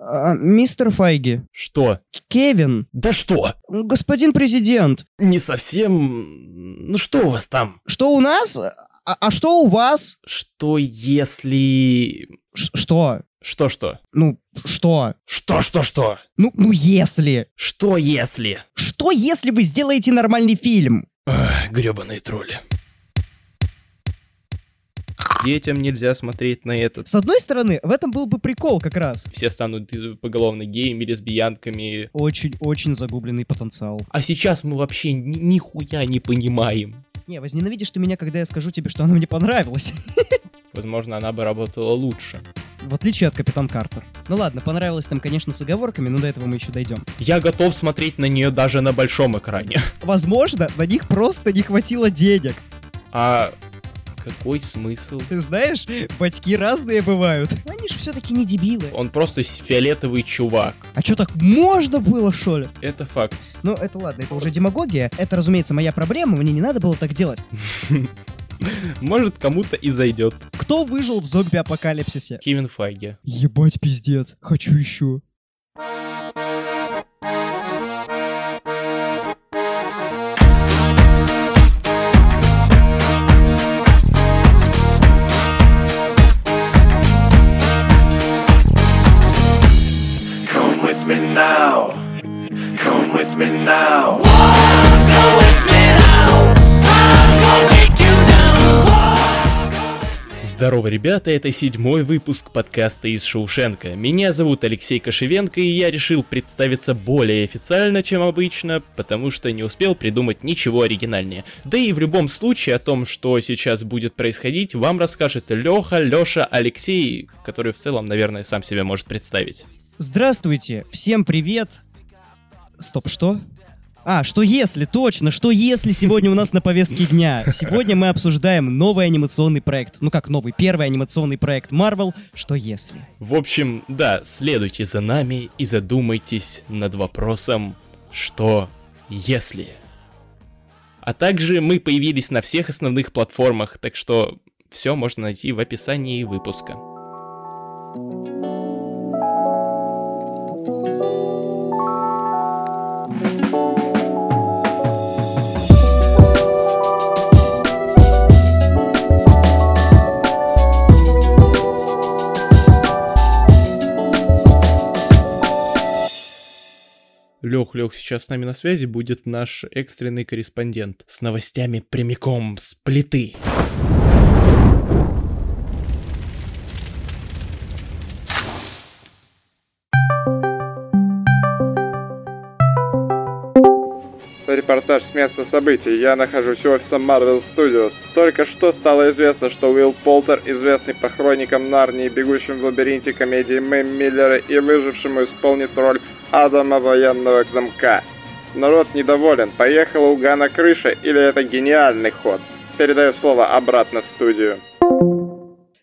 А, мистер Файги. Что? Кевин. Да что? Господин президент. Не совсем... Ну что у вас там? Что у нас? А, а что у вас? Что если... Ш что? Что-что? Ну, что? Что-что-что? Ну, ну если. Что если? Что если вы сделаете нормальный фильм? Эх, гребаные тролли. Детям нельзя смотреть на этот. С одной стороны, в этом был бы прикол как раз. Все станут э, поголовно геями, лесбиянками. Очень-очень загубленный потенциал. А сейчас мы вообще ни нихуя не понимаем. Не, возненавидишь ты меня, когда я скажу тебе, что она мне понравилась. Возможно, она бы работала лучше. В отличие от Капитан Картер. Ну ладно, понравилось там, конечно, с оговорками, но до этого мы еще дойдем. Я готов смотреть на нее даже на большом экране. Возможно, на них просто не хватило денег. А какой смысл? Ты знаешь, батьки разные бывают. Они же все-таки не дебилы. Он просто фиолетовый чувак. А что так можно было, что ли? Это факт. Ну, это ладно, это уже демагогия. Это, разумеется, моя проблема, мне не надо было так делать. Может, кому-то и зайдет. Кто выжил в зомби-апокалипсисе? Кевин Файги. Ебать, пиздец. Хочу еще. Здорово, ребята, это седьмой выпуск подкаста из Шоушенка. Меня зовут Алексей Кошевенко, и я решил представиться более официально, чем обычно, потому что не успел придумать ничего оригинальнее. Да и в любом случае о том, что сейчас будет происходить, вам расскажет Леха, Леша, Алексей, который в целом, наверное, сам себя может представить. Здравствуйте, всем привет. Стоп, что? А, что если, точно, что если сегодня у нас на повестке дня? Сегодня мы обсуждаем новый анимационный проект. Ну как новый, первый анимационный проект Marvel. Что если? В общем, да, следуйте за нами и задумайтесь над вопросом «Что если?». А также мы появились на всех основных платформах, так что все можно найти в описании выпуска. Лех, Лех, сейчас с нами на связи будет наш экстренный корреспондент с новостями прямиком с плиты. Репортаж с места событий. Я нахожусь в офисе Marvel Studios. Только что стало известно, что Уилл Полтер, известный по хроникам Нарнии, бегущим в лабиринте комедии Мэм Миллера и выжившему, исполнит роль Адама военного замка. Народ недоволен. Поехала у Гана крыша или это гениальный ход? Передаю слово обратно в студию.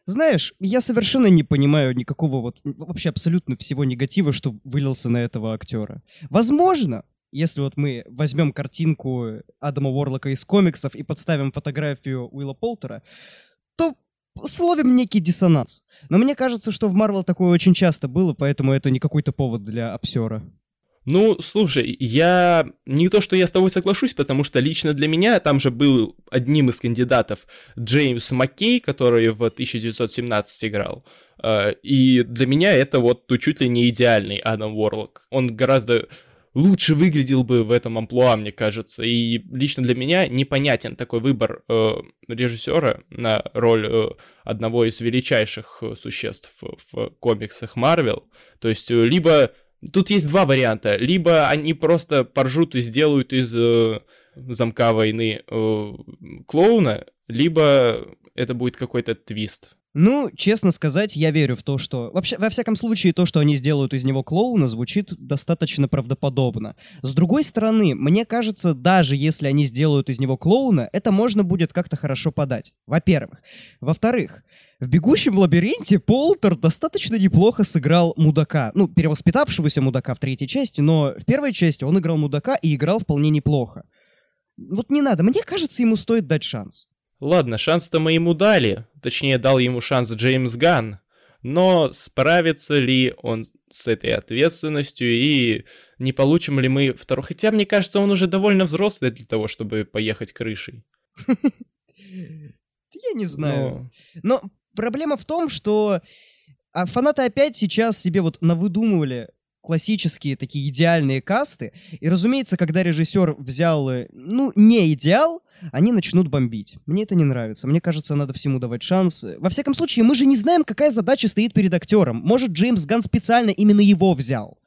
Знаешь, я совершенно не понимаю никакого вот вообще абсолютно всего негатива, что вылился на этого актера. Возможно, если вот мы возьмем картинку Адама Уорлока из комиксов и подставим фотографию Уилла Полтера, то словим некий диссонанс. Но мне кажется, что в Марвел такое очень часто было, поэтому это не какой-то повод для обсера. Ну, слушай, я не то, что я с тобой соглашусь, потому что лично для меня там же был одним из кандидатов Джеймс Маккей, который в 1917 играл. Э, И для меня это вот чуть ли не идеальный Адам Уорлок. Он гораздо лучше выглядел бы в этом амплуа, мне кажется. И лично для меня непонятен такой выбор э, режиссера на роль э, одного из величайших э, существ в комиксах Марвел. То есть, э, либо тут есть два варианта. Либо они просто поржут и сделают из э, замка войны э, клоуна, либо это будет какой-то твист. Ну, честно сказать, я верю в то, что... Вообще, во всяком случае, то, что они сделают из него клоуна, звучит достаточно правдоподобно. С другой стороны, мне кажется, даже если они сделают из него клоуна, это можно будет как-то хорошо подать. Во-первых. Во-вторых, в «Бегущем лабиринте» Полтер достаточно неплохо сыграл мудака. Ну, перевоспитавшегося мудака в третьей части, но в первой части он играл мудака и играл вполне неплохо. Вот не надо, мне кажется, ему стоит дать шанс. Ладно, шанс-то мы ему дали. Точнее, дал ему шанс Джеймс Ганн. Но справится ли он с этой ответственностью и не получим ли мы второй... Хотя, мне кажется, он уже довольно взрослый для того, чтобы поехать крышей. Я не знаю. Но проблема в том, что а фанаты опять сейчас себе вот навыдумывали классические такие идеальные касты. И, разумеется, когда режиссер взял, э, ну, не идеал, они начнут бомбить. Мне это не нравится. Мне кажется, надо всему давать шанс. Во всяком случае, мы же не знаем, какая задача стоит перед актером. Может, Джеймс Ган специально именно его взял.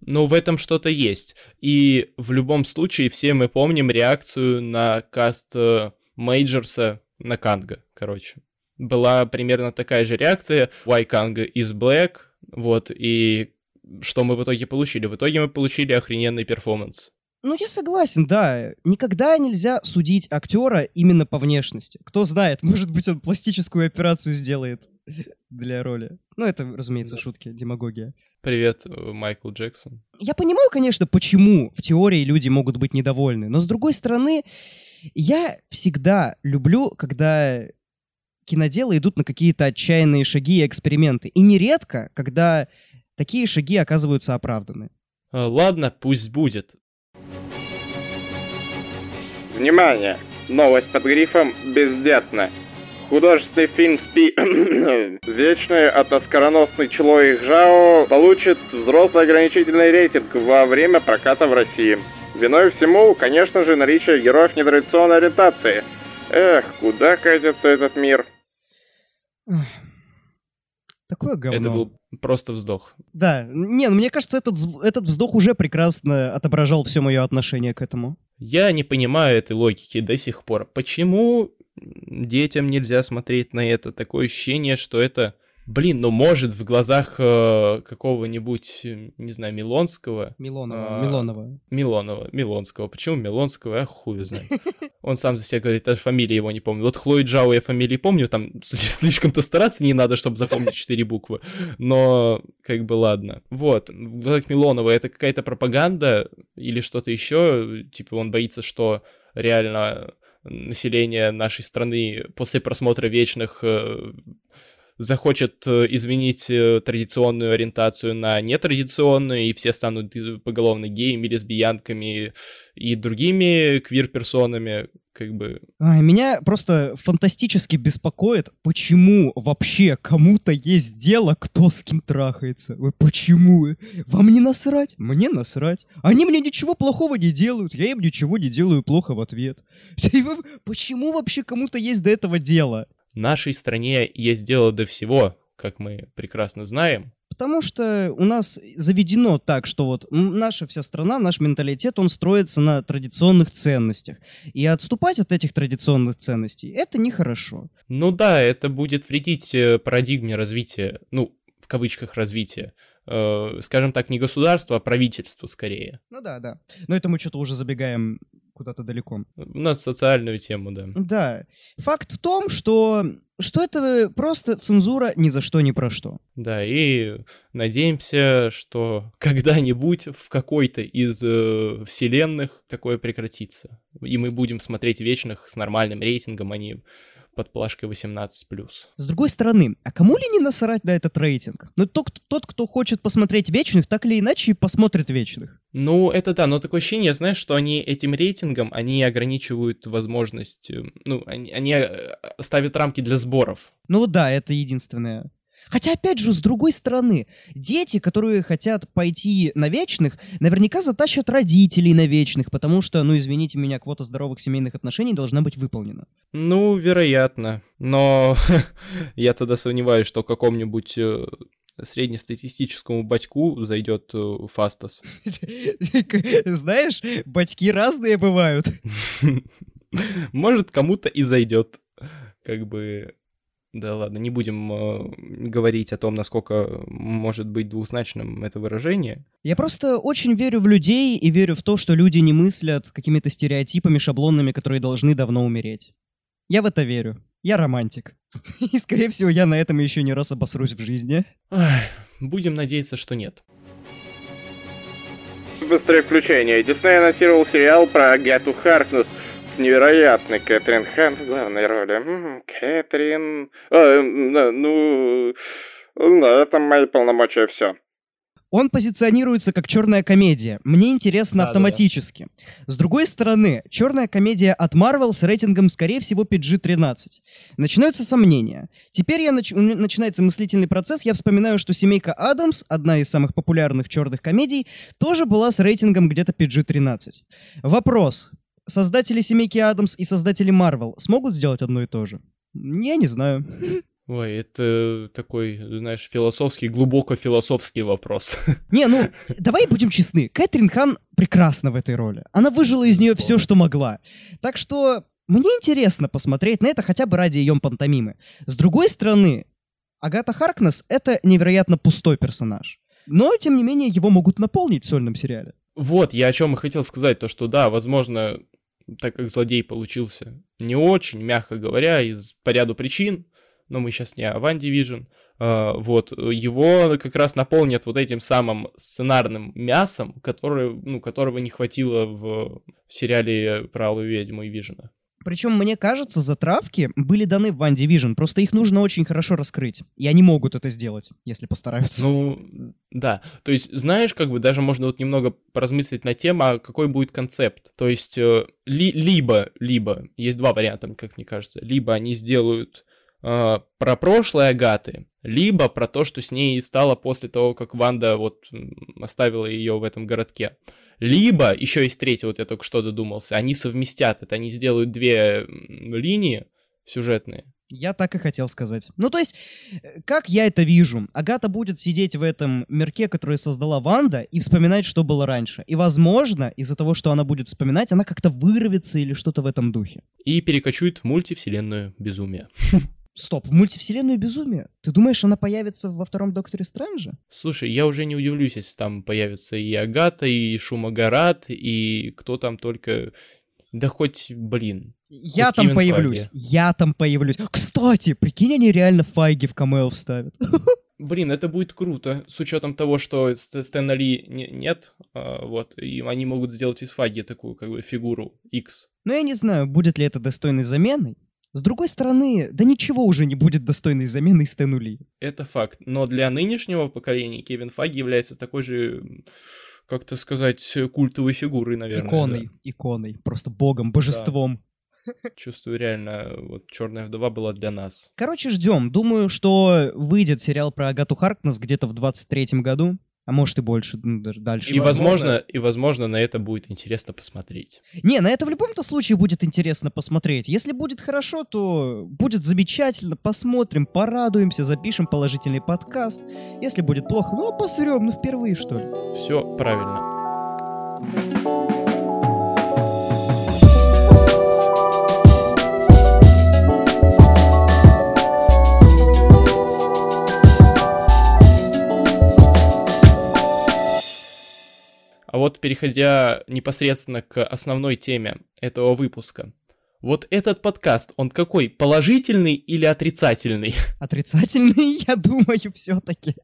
Но в этом что-то есть. И в любом случае все мы помним реакцию на каст э, Мейджерса на Канга, короче. Была примерно такая же реакция. Why Kang is black? Вот, и что мы в итоге получили? В итоге мы получили охрененный перформанс. Ну, я согласен, да. Никогда нельзя судить актера именно по внешности. Кто знает, может быть, он пластическую операцию сделает для роли. Ну, это, разумеется, шутки, демагогия. Привет, э, Майкл Джексон. Я понимаю, конечно, почему в теории люди могут быть недовольны, но с другой стороны, я всегда люблю, когда киноделы идут на какие-то отчаянные шаги и эксперименты. И нередко, когда такие шаги оказываются оправданы. А, ладно, пусть будет. Внимание! Новость под грифом «Бездетно». Художественный фильм «Спи...» Вечный от оскароносный Члои Жао получит взрослый ограничительный рейтинг во время проката в России. Виной всему, конечно же, наличие героев нетрадиционной ориентации. Эх, куда катится этот мир? Такое говно. Это был просто вздох. Да, не, ну мне кажется, этот, этот вздох уже прекрасно отображал все мое отношение к этому. Я не понимаю этой логики до сих пор. Почему детям нельзя смотреть на это? Такое ощущение, что это Блин, ну может в глазах э, какого-нибудь, не знаю, Милонского. Милонова. Э, Милонова. Милонова. Милонского. Почему Милонского? Я хуй знаю. Он сам за себя говорит, даже фамилии его не помню. Вот Хлои Джао я фамилии помню, там слишком-то стараться не надо, чтобы запомнить четыре буквы. Но как бы ладно. Вот. В глазах Милонова это какая-то пропаганда или что-то еще. Типа он боится, что реально население нашей страны после просмотра вечных э, захочет э, изменить э, традиционную ориентацию на нетрадиционную, и все станут поголовно геями, лесбиянками и другими квир-персонами, как бы... А, меня просто фантастически беспокоит, почему вообще кому-то есть дело, кто с кем трахается. Почему? Вам не насрать? Мне насрать. Они мне ничего плохого не делают, я им ничего не делаю плохо в ответ. Почему вообще кому-то есть до этого дело? Нашей стране есть дело до всего, как мы прекрасно знаем. Потому что у нас заведено так, что вот наша вся страна, наш менталитет, он строится на традиционных ценностях. И отступать от этих традиционных ценностей, это нехорошо. Ну да, это будет вредить э, парадигме развития, ну, в кавычках развития э, скажем так, не государство, а правительство скорее. Ну да, да. Но это мы что-то уже забегаем куда-то далеко. У нас социальную тему, да. Да. Факт в том, что, что это просто цензура ни за что, ни про что. Да, и надеемся, что когда-нибудь в какой-то из э, вселенных такое прекратится. И мы будем смотреть вечных с нормальным рейтингом, а не под плашкой 18+. С другой стороны, а кому ли не насрать на этот рейтинг? Ну, тот, тот, кто хочет посмотреть Вечных, так или иначе посмотрит Вечных. Ну, это да, но такое ощущение, знаешь, что они этим рейтингом, они ограничивают возможность, э, ну, они, они э, ставят рамки для сборов. Ну да, это единственное. Хотя, опять же, с другой стороны, дети, которые хотят пойти на вечных, наверняка затащат родителей на вечных, потому что, ну, извините меня, квота здоровых семейных отношений должна быть выполнена. Ну, вероятно. Но я тогда сомневаюсь, что какому-нибудь э, среднестатистическому батьку зайдет э, Фастас. Знаешь, батьки разные бывают. Может, кому-то и зайдет. Как бы да ладно, не будем э, говорить о том, насколько может быть двузначным это выражение. Я просто очень верю в людей и верю в то, что люди не мыслят какими-то стереотипами, шаблонами, которые должны давно умереть. Я в это верю. Я романтик. И, скорее всего, я на этом еще не раз обосрусь в жизни. Ах, будем надеяться, что нет. Быстрое включение. Дисней анонсировал сериал про Агату Харкнес — невероятный Кэтрин Хан в главной роли. Кэтрин... А, ну... На этом мои полномочия все. Он позиционируется как черная комедия. Мне интересно Да-да-да. автоматически. С другой стороны, черная комедия от Marvel с рейтингом, скорее всего, PG-13. Начинаются сомнения. Теперь я нач- начинается мыслительный процесс. Я вспоминаю, что «Семейка Адамс», одна из самых популярных черных комедий, тоже была с рейтингом где-то PG-13. Вопрос. Создатели «Семейки Адамс» и создатели Marvel смогут сделать одно и то же? Я не знаю. Ой, это такой, знаешь, философский, глубоко философский вопрос. Не, ну, давай будем честны. Кэтрин Хан прекрасна в этой роли. Она выжила из нее все, что могла. Так что мне интересно посмотреть на это хотя бы ради ее пантомимы. С другой стороны, Агата Харкнес — это невероятно пустой персонаж. Но, тем не менее, его могут наполнить в сольном сериале. Вот, я о чем и хотел сказать, то что да, возможно, так как злодей получился не очень, мягко говоря, из по ряду причин, но мы сейчас не о Ван Division, а, вот, его как раз наполнят вот этим самым сценарным мясом, который, ну, которого не хватило в сериале про Алую Ведьму и Вижена. Причем, мне кажется, затравки были даны в One Division, просто их нужно очень хорошо раскрыть. И они могут это сделать, если постараются. Ну, да. То есть, знаешь, как бы даже можно вот немного поразмыслить на тему, а какой будет концепт. То есть, э, ли- либо, либо, есть два варианта, как мне кажется. Либо они сделают э, про прошлое Агаты, либо про то, что с ней стало после того, как Ванда вот оставила ее в этом городке. Либо, еще есть третий, вот я только что додумался, они совместят это, они сделают две линии сюжетные, Я так и хотел сказать. Ну, то есть, э, как я это вижу? Агата будет сидеть в этом мирке, который создала Ванда, и вспоминать, что было раньше. И, возможно, из-за того, что она будет вспоминать, она как-то вырвется или что-то в этом духе. и перекочует в мультивселенную безумие. Стоп, мультивселенную безумие? Ты думаешь, она появится во втором Докторе Стрэнджа? Слушай, я уже не удивлюсь, если там появится и Агата, и Шумагарат, и кто там только... Да хоть, блин. Я Хоть там Кевин появлюсь. Файги. Я там появлюсь. Кстати, прикинь, они реально Файги в камео вставят. Блин, это будет круто, с учетом того, что Ст- Стэна Ли не- нет, а, вот, и они могут сделать из Фаги такую, как бы, фигуру X. Но я не знаю, будет ли это достойной заменой. С другой стороны, да ничего уже не будет достойной заменой Стэну Ли. Это факт. Но для нынешнего поколения Кевин Фаги является такой же, как-то сказать, культовой фигурой, наверное. Иконой, иконой, просто богом, божеством. да. Чувствую, реально, вот Черная вдова была для нас. Короче, ждем. Думаю, что выйдет сериал про Агату Харкнес где-то в 23-м году. А может и больше, ну, даже дальше. И, возможно, и, возможно, на это будет интересно посмотреть. Не, на это в любом-то случае будет интересно посмотреть. Если будет хорошо, то будет замечательно. Посмотрим, порадуемся, запишем положительный подкаст. Если будет плохо, ну, посрем, ну, впервые, что ли. Все правильно. А вот переходя непосредственно к основной теме этого выпуска. Вот этот подкаст, он какой? Положительный или отрицательный? Отрицательный, я думаю, все-таки.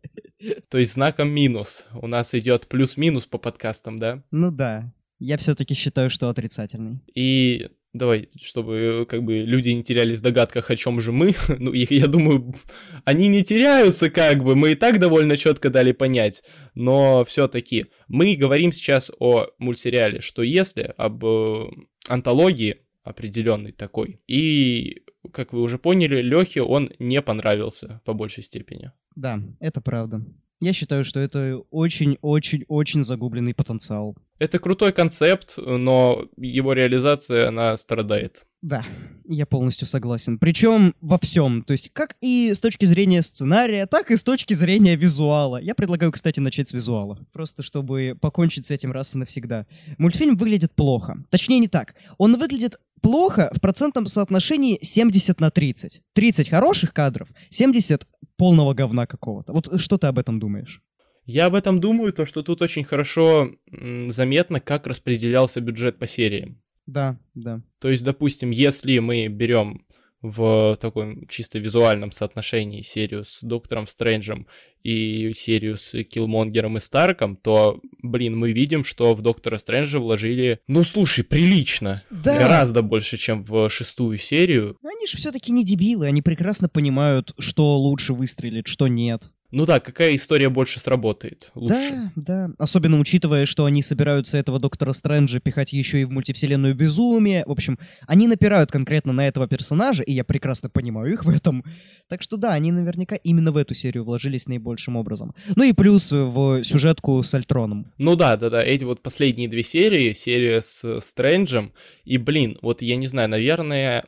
То есть знаком минус. У нас идет плюс-минус по подкастам, да? Ну да, я все-таки считаю, что отрицательный. И давай, чтобы как бы люди не терялись в догадках, о чем же мы. Ну, их, я думаю, они не теряются, как бы. Мы и так довольно четко дали понять. Но все-таки мы говорим сейчас о мультсериале, что если об э, антологии определенной такой. И, как вы уже поняли, Лехе он не понравился по большей степени. Да, это правда. Я считаю, что это очень-очень-очень загубленный потенциал. Это крутой концепт, но его реализация, она страдает. Да, я полностью согласен. Причем во всем. То есть, как и с точки зрения сценария, так и с точки зрения визуала. Я предлагаю, кстати, начать с визуала. Просто чтобы покончить с этим раз и навсегда. Мультфильм выглядит плохо. Точнее, не так. Он выглядит плохо в процентном соотношении 70 на 30. 30 хороших кадров, 70 полного говна какого-то. Вот что ты об этом думаешь? Я об этом думаю, то что тут очень хорошо заметно, как распределялся бюджет по сериям. Да, да. То есть, допустим, если мы берем в таком чисто визуальном соотношении серию с Доктором Стрэнджем и серию с Киллмонгером и Старком, то, блин, мы видим, что в Доктора Стрэнджа вложили, ну, слушай, прилично. Да. Гораздо больше, чем в шестую серию. Они же все-таки не дебилы, они прекрасно понимают, что лучше выстрелит, что нет. Ну да, какая история больше сработает? Лучше. Да, да. Особенно учитывая, что они собираются этого Доктора Стрэнджа пихать еще и в мультивселенную безумие. В общем, они напирают конкретно на этого персонажа, и я прекрасно понимаю их в этом. Так что да, они наверняка именно в эту серию вложились наибольшим образом. Ну и плюс в сюжетку с Альтроном. Ну да, да, да, эти вот последние две серии, серия с Стрэнджем, и, блин, вот я не знаю, наверное,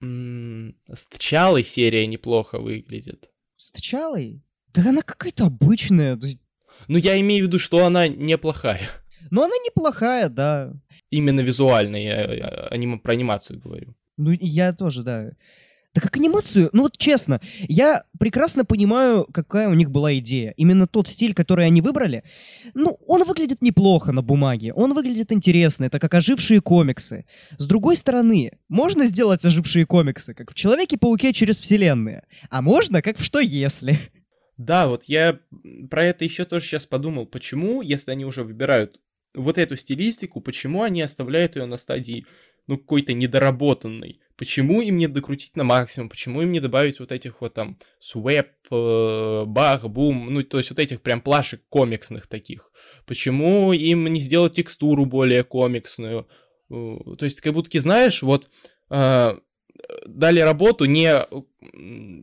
с Тчалой серия неплохо выглядит. С Тчалой? Да она какая-то обычная. Ну, я имею в виду, что она неплохая. Но она неплохая, да. Именно визуально, я э, аним- про анимацию говорю. Ну, я тоже, да. Да как анимацию, ну вот честно, я прекрасно понимаю, какая у них была идея. Именно тот стиль, который они выбрали, ну, он выглядит неплохо на бумаге, он выглядит интересно, это как ожившие комиксы. С другой стороны, можно сделать ожившие комиксы, как в Человеке-пауке через вселенные, а можно, как в Что если. Да, вот я про это еще тоже сейчас подумал, почему, если они уже выбирают вот эту стилистику, почему они оставляют ее на стадии, ну, какой-то недоработанной? Почему им не докрутить на максимум? Почему им не добавить вот этих вот там свэп, бах, бум, ну, то есть вот этих прям плашек комиксных таких? Почему им не сделать текстуру более комиксную? Э, То есть, как будто, знаешь, вот э, дали работу не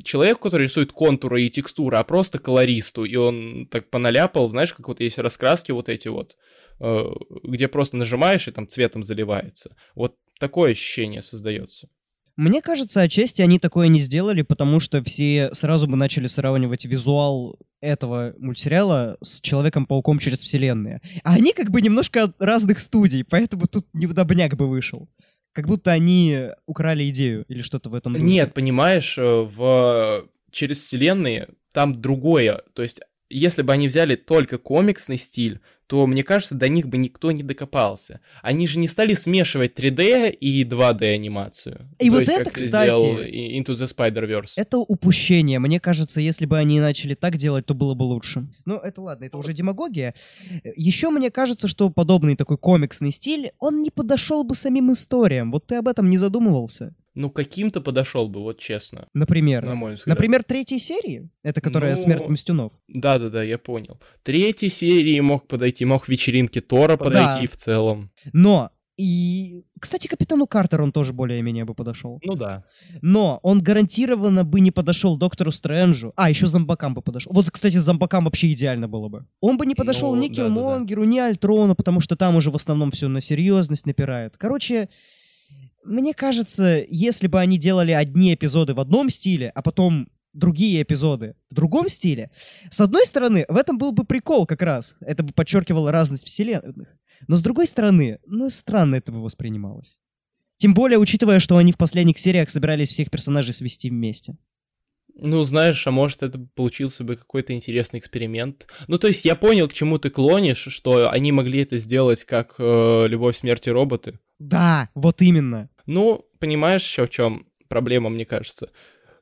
человеку, который рисует контуры и текстуры, а просто колористу, и он так поналяпал, знаешь, как вот есть раскраски вот эти вот, э, где просто нажимаешь и там цветом заливается. Вот такое ощущение создается. Мне кажется, отчасти они такое не сделали, потому что все сразу бы начали сравнивать визуал этого мультсериала с Человеком-пауком через вселенные. А они как бы немножко разных студий, поэтому тут неудобняк бы вышел. Как будто они украли идею или что-то в этом духе. Нет, понимаешь, э, в через вселенные там другое. То есть, если бы они взяли только комиксный стиль, то, мне кажется, до них бы никто не докопался. Они же не стали смешивать 3D и 2D анимацию. И То вот есть, это, кстати, Into the Spider-Verse. Это упущение. Мне кажется, если бы они начали так делать, то было бы лучше. Ну, это ладно, это уже демагогия. Еще мне кажется, что подобный такой комиксный стиль, он не подошел бы самим историям. Вот ты об этом не задумывался. Ну, каким-то подошел бы, вот честно, Например. на мой взгляд. Например, третьей серии. Это которая Ну, «Смерть Мстюнов». Да-да-да, я понял. Третьей серии мог подойти, мог вечеринке Тора подойти в целом. Но и, кстати, капитану Картеру он тоже более-менее бы подошел. Ну да. Но он гарантированно бы не подошел доктору Стрэнджу. А, еще зомбакам бы подошел. Вот, кстати, зомбакам вообще идеально было бы. Он бы не подошел Ну, ни да-да-да. Киллмонгеру, ни Альтрону, потому что там уже в основном все на серьезность напирает. Короче, мне кажется, если бы они делали одни эпизоды в одном стиле, а потом другие эпизоды в другом стиле, с одной стороны, в этом был бы прикол как раз. Это бы подчеркивало разность вселенных. Но с другой стороны, ну, странно это бы воспринималось. Тем более, учитывая, что они в последних сериях собирались всех персонажей свести вместе. Ну, знаешь, а может это получился бы какой-то интересный эксперимент. Ну, то есть я понял, к чему ты клонишь, что они могли это сделать как э, «Любовь, смерть и роботы». Да, вот именно. Ну, понимаешь еще в чем проблема, мне кажется.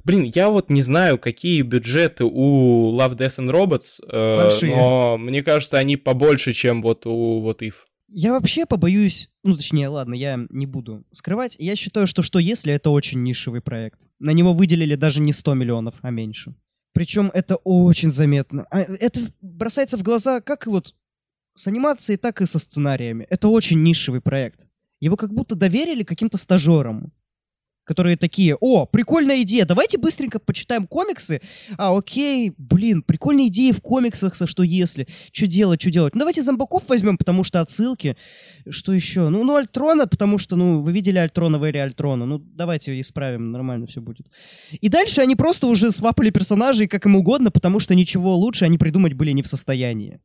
Блин, я вот не знаю, какие бюджеты у Love, Death and Robots, э, Большие. но мне кажется, они побольше, чем вот у вот If. Я вообще побоюсь, ну точнее, ладно, я не буду скрывать. Я считаю, что что если это очень нишевый проект. На него выделили даже не 100 миллионов, а меньше. Причем это очень заметно. А Это бросается в глаза как и вот с анимацией, так и со сценариями. Это очень нишевый проект. Его как будто доверили каким-то стажерам, которые такие, о, прикольная идея, давайте быстренько почитаем комиксы. А, окей, блин, прикольные идеи в комиксах, со что если, что делать, что делать. Ну, давайте зомбаков возьмем, потому что отсылки. Что еще? Ну, ну, Альтрона, потому что, ну, вы видели Альтрона в эре Альтрона. Ну, давайте исправим, нормально все будет. И дальше они просто уже свапали персонажей как им угодно, потому что ничего лучше они придумать были не в состоянии.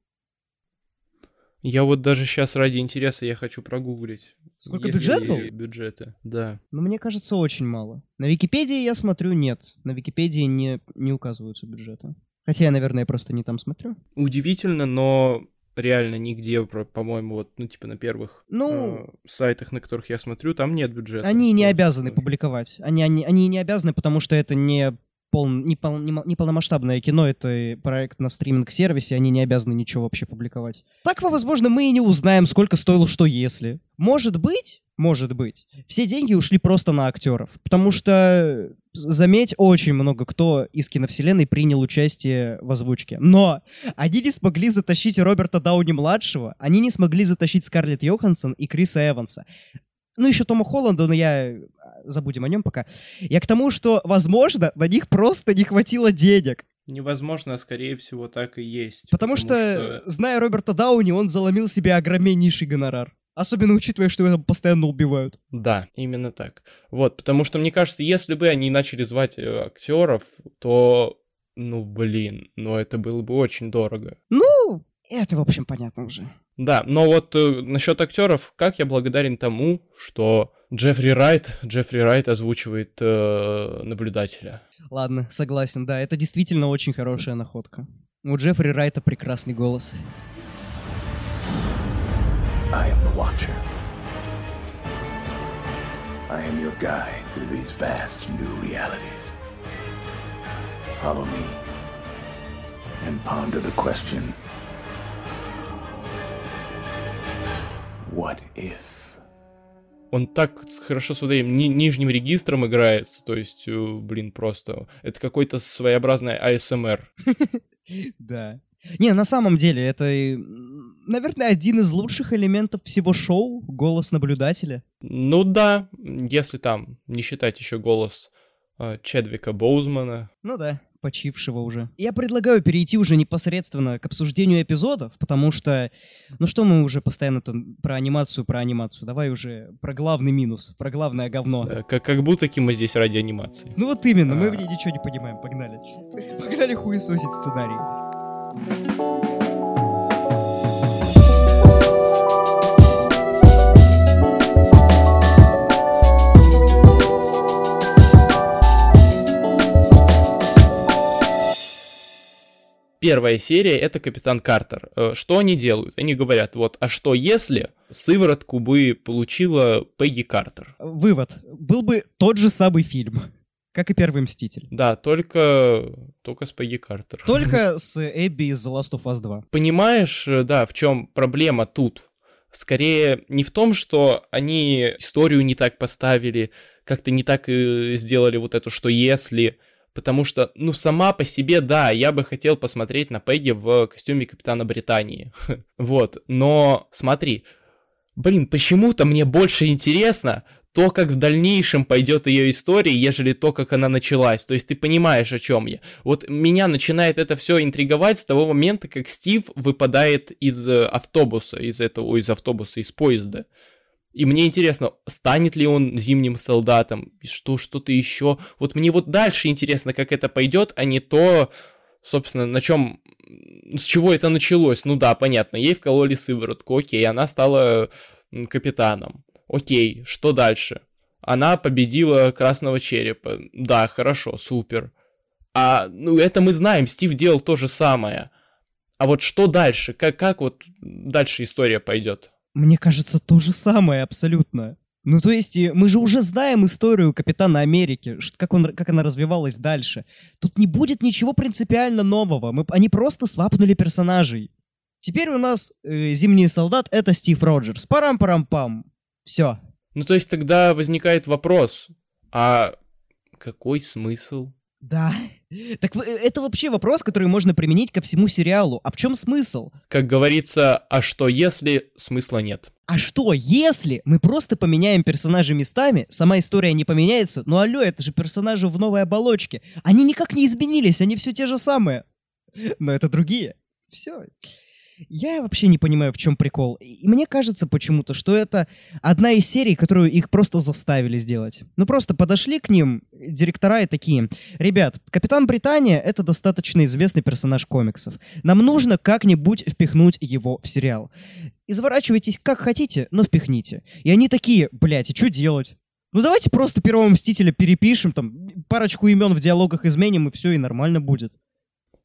Я вот даже сейчас ради интереса я хочу прогуглить. Сколько бюджет был? Бюджеты, да. Но мне кажется, очень мало. На Википедии я смотрю, нет. На Википедии не, не указываются бюджеты. Хотя я, наверное, просто не там смотрю. Удивительно, но реально нигде, по-моему, вот, ну, типа на первых Ну, э, сайтах, на которых я смотрю, там нет бюджета. Они не Вот. обязаны публиковать. Они, они, они не обязаны, потому что это не пол, не, пол, не, мо- не полномасштабное кино, это проект на стриминг-сервисе, они не обязаны ничего вообще публиковать. Так, возможно, мы и не узнаем, сколько стоило что если. Может быть, может быть, все деньги ушли просто на актеров. Потому что, заметь, очень много кто из киновселенной принял участие в озвучке. Но они не смогли затащить Роберта Дауни-младшего, они не смогли затащить Скарлетт Йоханссон и Криса Эванса. Ну, еще Тома Холланда, но я... э, Забудем о нем пока. Я к тому, что, возможно, на них просто не хватило денег. Невозможно, а скорее всего так и есть. Потому, что, зная Роберта Дауни, он заломил себе огромнейший гонорар. Особенно учитывая, что его постоянно убивают. Да, именно так. Вот, потому что, мне кажется, если бы они начали звать э, актеров, то, ну, блин, ну это было бы очень дорого. Ну, это, в общем, понятно уже. Да, но вот э, насчет актеров, как я благодарен тому, что Джеффри Райт, Джеффри Райт озвучивает э, наблюдателя. Ладно, согласен, да, это действительно очень хорошая находка. У Джеффри Райта прекрасный голос. I am the Watcher. I am your guide through these vast new realities. Follow me and ponder the question What if? Он так хорошо с вот этим ни- нижним регистром играется, то есть, э, блин, просто... Это какой-то своеобразный АСМР. Да. Не, на самом деле, это, наверное, один из лучших элементов всего шоу — голос наблюдателя. Ну да, если там не считать еще голос э, Чедвика Боузмана. Ну да, почившего уже. Я предлагаю перейти уже непосредственно к обсуждению эпизодов, потому что, ну что мы уже постоянно там про анимацию, про анимацию, давай уже про главный минус, про главное говно. Э, Как, как будто мы здесь ради анимации. Ну вот именно, мы А. в ней ничего не понимаем, погнали. Погнали хуесосить сценарий. Первая серия — это Капитан Картер. Э, Что они делают? Они говорят, вот, а что если сыворотку бы получила Пегги Картер? Вывод. Был бы тот же самый фильм, как и Первый Мститель. Да, только, только с Пегги Картер. Только с Эбби из The Last of Us 2. Понимаешь, э, да, в чем проблема тут? Скорее не в том, что они историю не так поставили, как-то не так э, сделали вот эту, что если... Потому что, ну, сама по себе, да, я бы хотел посмотреть на Пегги в костюме Капитана Британии. Вот, но смотри, блин, почему-то мне больше интересно то, как в дальнейшем пойдет ее история, ежели то, как она началась. То есть ты понимаешь, о чем я. Вот меня начинает это все интриговать с того момента, как Стив выпадает из э, автобуса, из этого, из автобуса, из поезда. И мне интересно, станет ли он зимним солдатом, что, что-то еще. Вот мне вот дальше интересно, как это пойдет, а не то, собственно, на чем, с чего это началось. Ну да, понятно, ей вкололи сыворотку, окей, она стала капитаном. Окей, что дальше? Она победила Красного Черепа. Да, хорошо, супер. А, ну, это мы знаем, Стив делал то же самое. А вот что дальше? Как, как вот дальше история пойдет? Мне кажется, то же самое абсолютно. Ну, то есть, мы же уже знаем историю Капитана Америки, как, он, как она развивалась дальше. Тут не будет ничего принципиально нового. Мы, они просто свапнули персонажей. Теперь у нас э, Зимний солдат — это Стив Роджерс. Парам-парам-пам. Все. Ну, то есть тогда возникает вопрос, а какой смысл? Да. Так э, это вообще вопрос, который можно применить ко всему сериалу. А в чем смысл? Как говорится, а что если смысла нет? А что, если мы просто поменяем персонажей местами, сама история не поменяется, ну алло, это же персонажи в новой оболочке. Они никак не изменились, они все те же самые. Но это другие. Все. Я вообще не понимаю, в чем прикол. И мне кажется почему-то, что это одна из серий, которую их просто заставили сделать. Ну просто подошли к ним директора и такие, ребят, Капитан Британия — это достаточно известный персонаж комиксов. Нам нужно как-нибудь впихнуть его в сериал. Изворачивайтесь как хотите, но впихните. И они такие, блядь, и что делать? Ну давайте просто Первого Мстителя перепишем, там, парочку имен в диалогах изменим, и все, и нормально будет.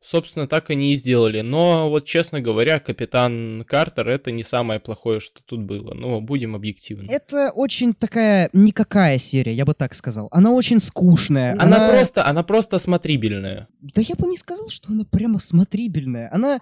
Собственно, так они и сделали. Но вот, честно говоря, Капитан Картер это не самое плохое, что тут было. Но будем объективны. Это очень такая никакая серия, я бы так сказал. Она очень скучная. Она, просто, она просто смотрибельная. Да я бы не сказал, что она прямо смотрибельная. Она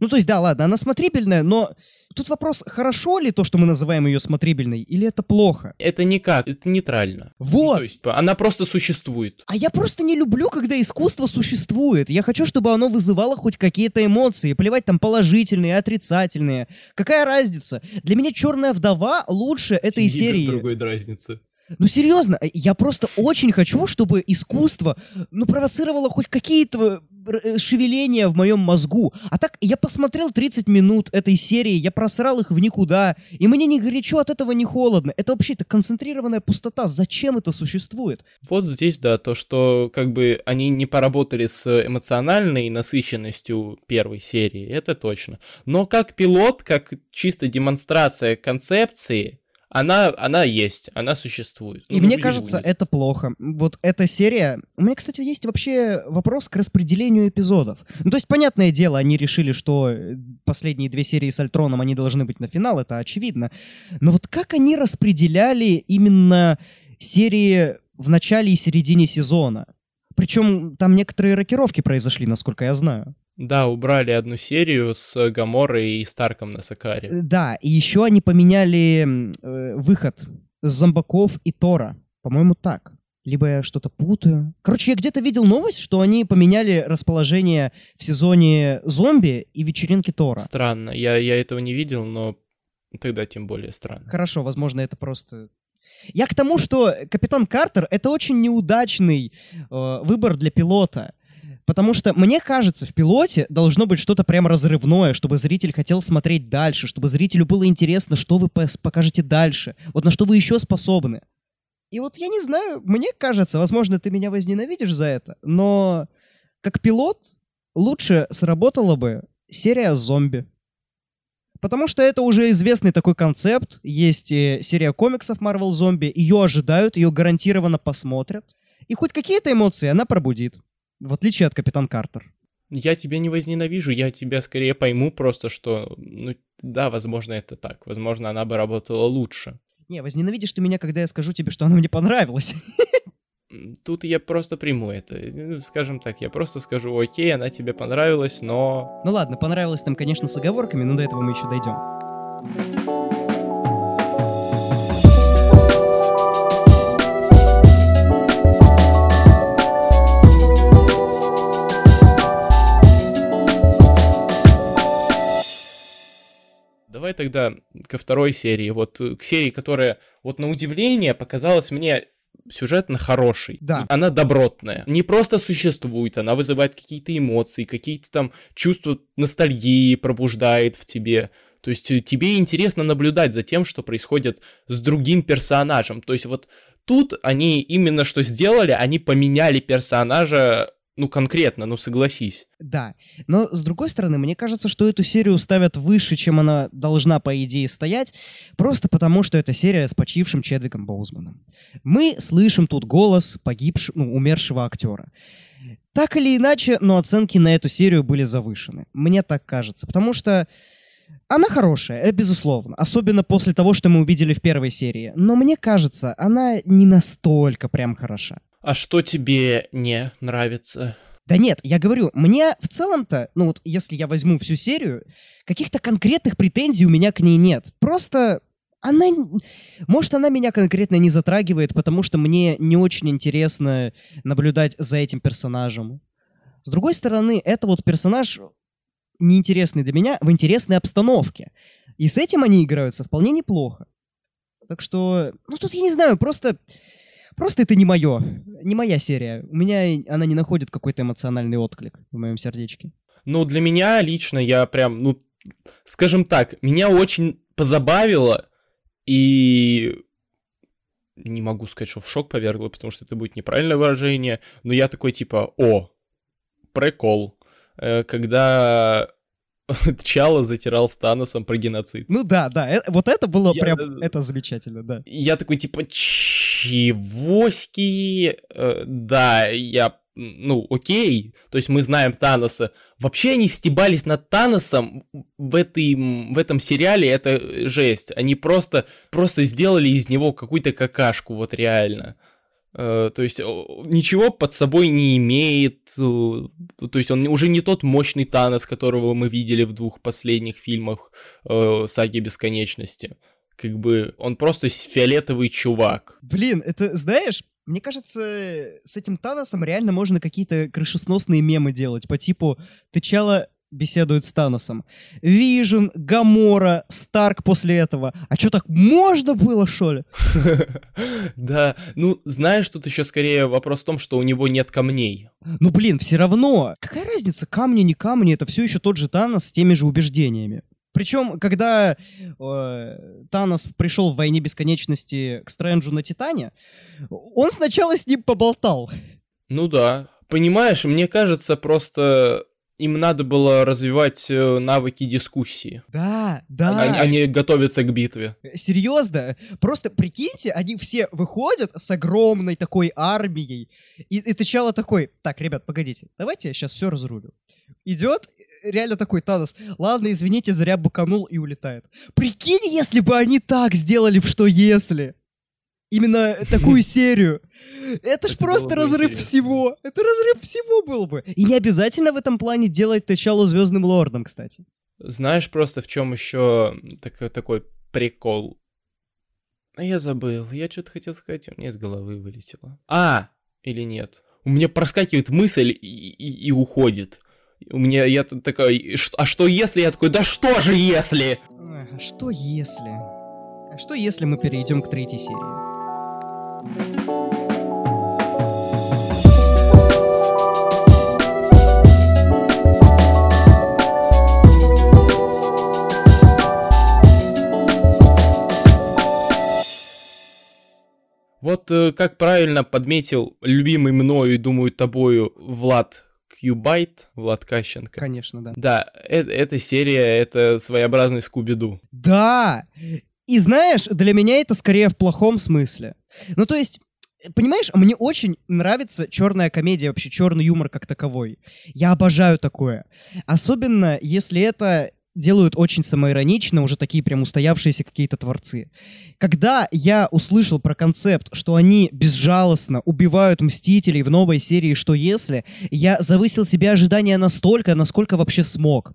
ну, то есть, да, ладно, она смотрибельная, но тут вопрос, хорошо ли то, что мы называем ее смотрибельной, или это плохо? Это никак, это нейтрально. Вот. То есть, она просто существует. А я просто не люблю, когда искусство существует. Я хочу, чтобы оно вызывало хоть какие-то эмоции. Плевать там положительные, отрицательные. Какая разница? Для меня «Черная вдова» лучше этой Тебе серии. другой разницы. Ну серьезно, я просто очень хочу, чтобы искусство, ну, провоцировало хоть какие-то э, шевеления в моем мозгу. А так, я посмотрел 30 минут этой серии, я просрал их в никуда, и мне не горячо от этого, не холодно. Это вообще-то концентрированная пустота. Зачем это существует? Вот здесь, да, то, что как бы они не поработали с эмоциональной насыщенностью первой серии, это точно. Но как пилот, как чисто демонстрация концепции, она, она есть, она существует. И ну, мне кажется, будет. это плохо. Вот эта серия... У меня, кстати, есть вообще вопрос к распределению эпизодов. Ну, то есть, понятное дело, они решили, что э, последние две серии с Альтроном, они должны быть на финал, это очевидно. Но вот как они распределяли именно серии в начале и середине сезона? Причем там некоторые рокировки произошли, насколько я знаю. Да, убрали одну серию с Гаморой и Старком на Сакаре. Э, да, и еще они поменяли э, выход с зомбаков и Тора. По-моему, так. Либо я что-то путаю. Короче, я где-то видел новость, что они поменяли расположение в сезоне зомби и вечеринки Тора. Странно. Я, я этого не видел, но тогда тем более странно. Хорошо, возможно, это просто я к тому, что Капитан Картер — это очень неудачный э, выбор для пилота. Потому что, мне кажется, в пилоте должно быть что-то прям разрывное, чтобы зритель хотел смотреть дальше, чтобы зрителю было интересно, что вы покажете дальше, вот на что вы еще способны. И вот я не знаю, мне кажется, возможно, ты меня возненавидишь за это, но как пилот лучше сработала бы серия зомби. Потому что это уже известный такой концепт. Есть серия комиксов Marvel Zombie. Ее ожидают, ее гарантированно посмотрят. И хоть какие-то эмоции она пробудит. В отличие от Капитан Картер. Я тебя не возненавижу, я тебя скорее пойму просто, что, ну, да, возможно, это так. Возможно, она бы работала лучше. Не, возненавидишь ты меня, когда я скажу тебе, что она мне понравилась. Тут я просто приму это. Ну, скажем так, я просто скажу, окей, она тебе понравилась, но... Ну ладно, понравилась там, конечно, с оговорками, но до этого мы еще дойдем. Давай тогда ко второй серии. Вот э, к серии, которая, вот на удивление, показалась мне сюжетно хорошей. Да. Она добротная. Не просто существует, она вызывает какие-то эмоции, какие-то там чувства ностальгии пробуждает в тебе. То есть э, тебе интересно наблюдать за тем, что происходит с другим персонажем. То есть вот тут они именно что сделали, они поменяли персонажа ну, конкретно, ну согласись. Да, но с другой стороны, мне кажется, что эту серию ставят выше, чем она должна, по идее, стоять, просто потому, что это серия с почившим Чедвиком Боузманом. Мы слышим тут голос погибшего, ну, умершего актера. Так или иначе, но оценки на эту серию были завышены. Мне так кажется, потому что она хорошая, э, безусловно, особенно после того, что мы увидели в первой серии. Но мне кажется, она не настолько прям хороша. А что тебе не нравится? Да нет, я говорю, мне в целом-то, ну вот если я возьму всю серию, каких-то конкретных претензий у меня к ней нет. Просто она... Может, она меня конкретно не затрагивает, потому что мне не очень интересно наблюдать за этим персонажем. С другой стороны, это вот персонаж неинтересный для меня в интересной обстановке. И с этим они играются вполне неплохо. Так что, ну тут я не знаю, просто Просто это не мое, не моя серия. У меня она не находит какой-то эмоциональный отклик в моем сердечке. Ну, для меня лично я прям, ну, скажем так, меня очень позабавило и не могу сказать, что в шок повергло, потому что это будет неправильное выражение, но я такой типа, о, прикол. Э, когда Чало затирал с Таносом про геноцид. Ну да, да, э, вот это было я, прям, это замечательно, да. Я такой, типа, чегоськи, э, да, я ну, окей, то есть мы знаем Таноса. Вообще они стебались над Таносом в, этой, в этом сериале, это жесть. Они просто, просто сделали из него какую-то какашку, вот реально. Э, то есть ничего под собой не имеет, э, то есть он уже не тот мощный Танос, которого мы видели в двух последних фильмах э, Саги Бесконечности. Как бы он просто фиолетовый чувак. Блин, это, знаешь, мне кажется, с этим Таносом реально можно какие-то крышесносные мемы делать, по типу «Тычало беседует с Таносом. Вижен, Гамора, Старк после этого. А что так можно было, что ли? Да, ну, знаешь, тут еще скорее вопрос в том, что у него нет камней. Ну, блин, все равно. Какая разница, камни, не камни, это все еще тот же Танос с теми же убеждениями. Причем, когда э, Танос пришел в «Войне бесконечности» к Стрэнджу на Титане, он сначала с ним поболтал. Ну да. Понимаешь, мне кажется, просто им надо было развивать э, навыки дискуссии. Да, да. Они, они готовятся к битве. Серьезно, просто прикиньте, они все выходят с огромной такой армией, и, и Тычало такой, так, ребят, погодите, давайте я сейчас все разрулю. Идет, реально такой Танос, ладно, извините, зря буканул и улетает. Прикинь, если бы они так сделали в «Что если»? именно такую серию. Это ж просто разрыв всего. Это разрыв всего был бы. И не обязательно в этом плане делать начало Звездным Лордом, кстати. Знаешь просто в чем еще такой, такой прикол? А я забыл. Я что-то хотел сказать, у меня из головы вылетело. А! Или нет? У меня проскакивает мысль и, и, и уходит. У меня я такой, а что если? Я такой, да что же если? А что если? А что если мы перейдем к третьей серии? Вот э, как правильно подметил любимый мною и, думаю, тобою Влад Кьюбайт, Влад Кащенко. Конечно, да. Да, э эта серия — это своеобразный Скуби-Ду. Да! И знаешь, для меня это скорее в плохом смысле. Ну, то есть, Понимаешь, мне очень нравится черная комедия, вообще черный юмор как таковой. Я обожаю такое. Особенно, если это делают очень самоиронично, уже такие прям устоявшиеся какие-то творцы. Когда я услышал про концепт, что они безжалостно убивают Мстителей в новой серии «Что если?», я завысил себе ожидания настолько, насколько вообще смог.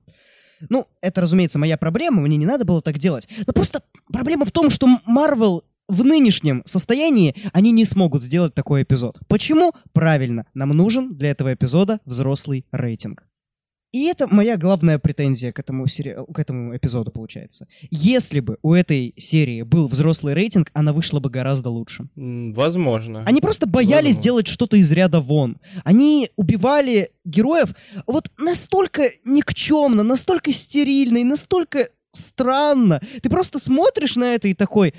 Ну, это, разумеется, моя проблема, мне не надо было так делать. Но просто проблема в том, что Марвел в нынешнем состоянии они не смогут сделать такой эпизод. Почему? Правильно, нам нужен для этого эпизода взрослый рейтинг. И это моя главная претензия к этому, сери... к этому эпизоду, получается. Если бы у этой серии был взрослый рейтинг, она вышла бы гораздо лучше. Возможно. Они просто боялись Возможно. делать что-то из ряда вон. Они убивали героев вот настолько никчемно, настолько стерильно и настолько странно. Ты просто смотришь на это и такой,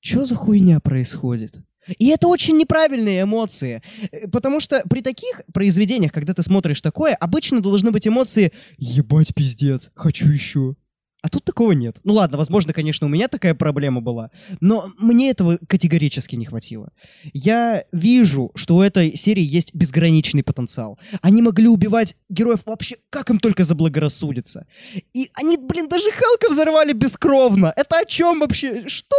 что за хуйня происходит? И это очень неправильные эмоции, э, потому что при таких произведениях, когда ты смотришь такое, обычно должны быть эмоции «Ебать, пиздец, хочу еще». А тут такого нет. Ну ладно, возможно, конечно, у меня такая проблема была, но мне этого категорически не хватило. Я вижу, что у этой серии есть безграничный потенциал. Они могли убивать героев вообще как им только заблагорассудится. И они, блин, даже Халка взорвали бескровно. Это о чем вообще? Что?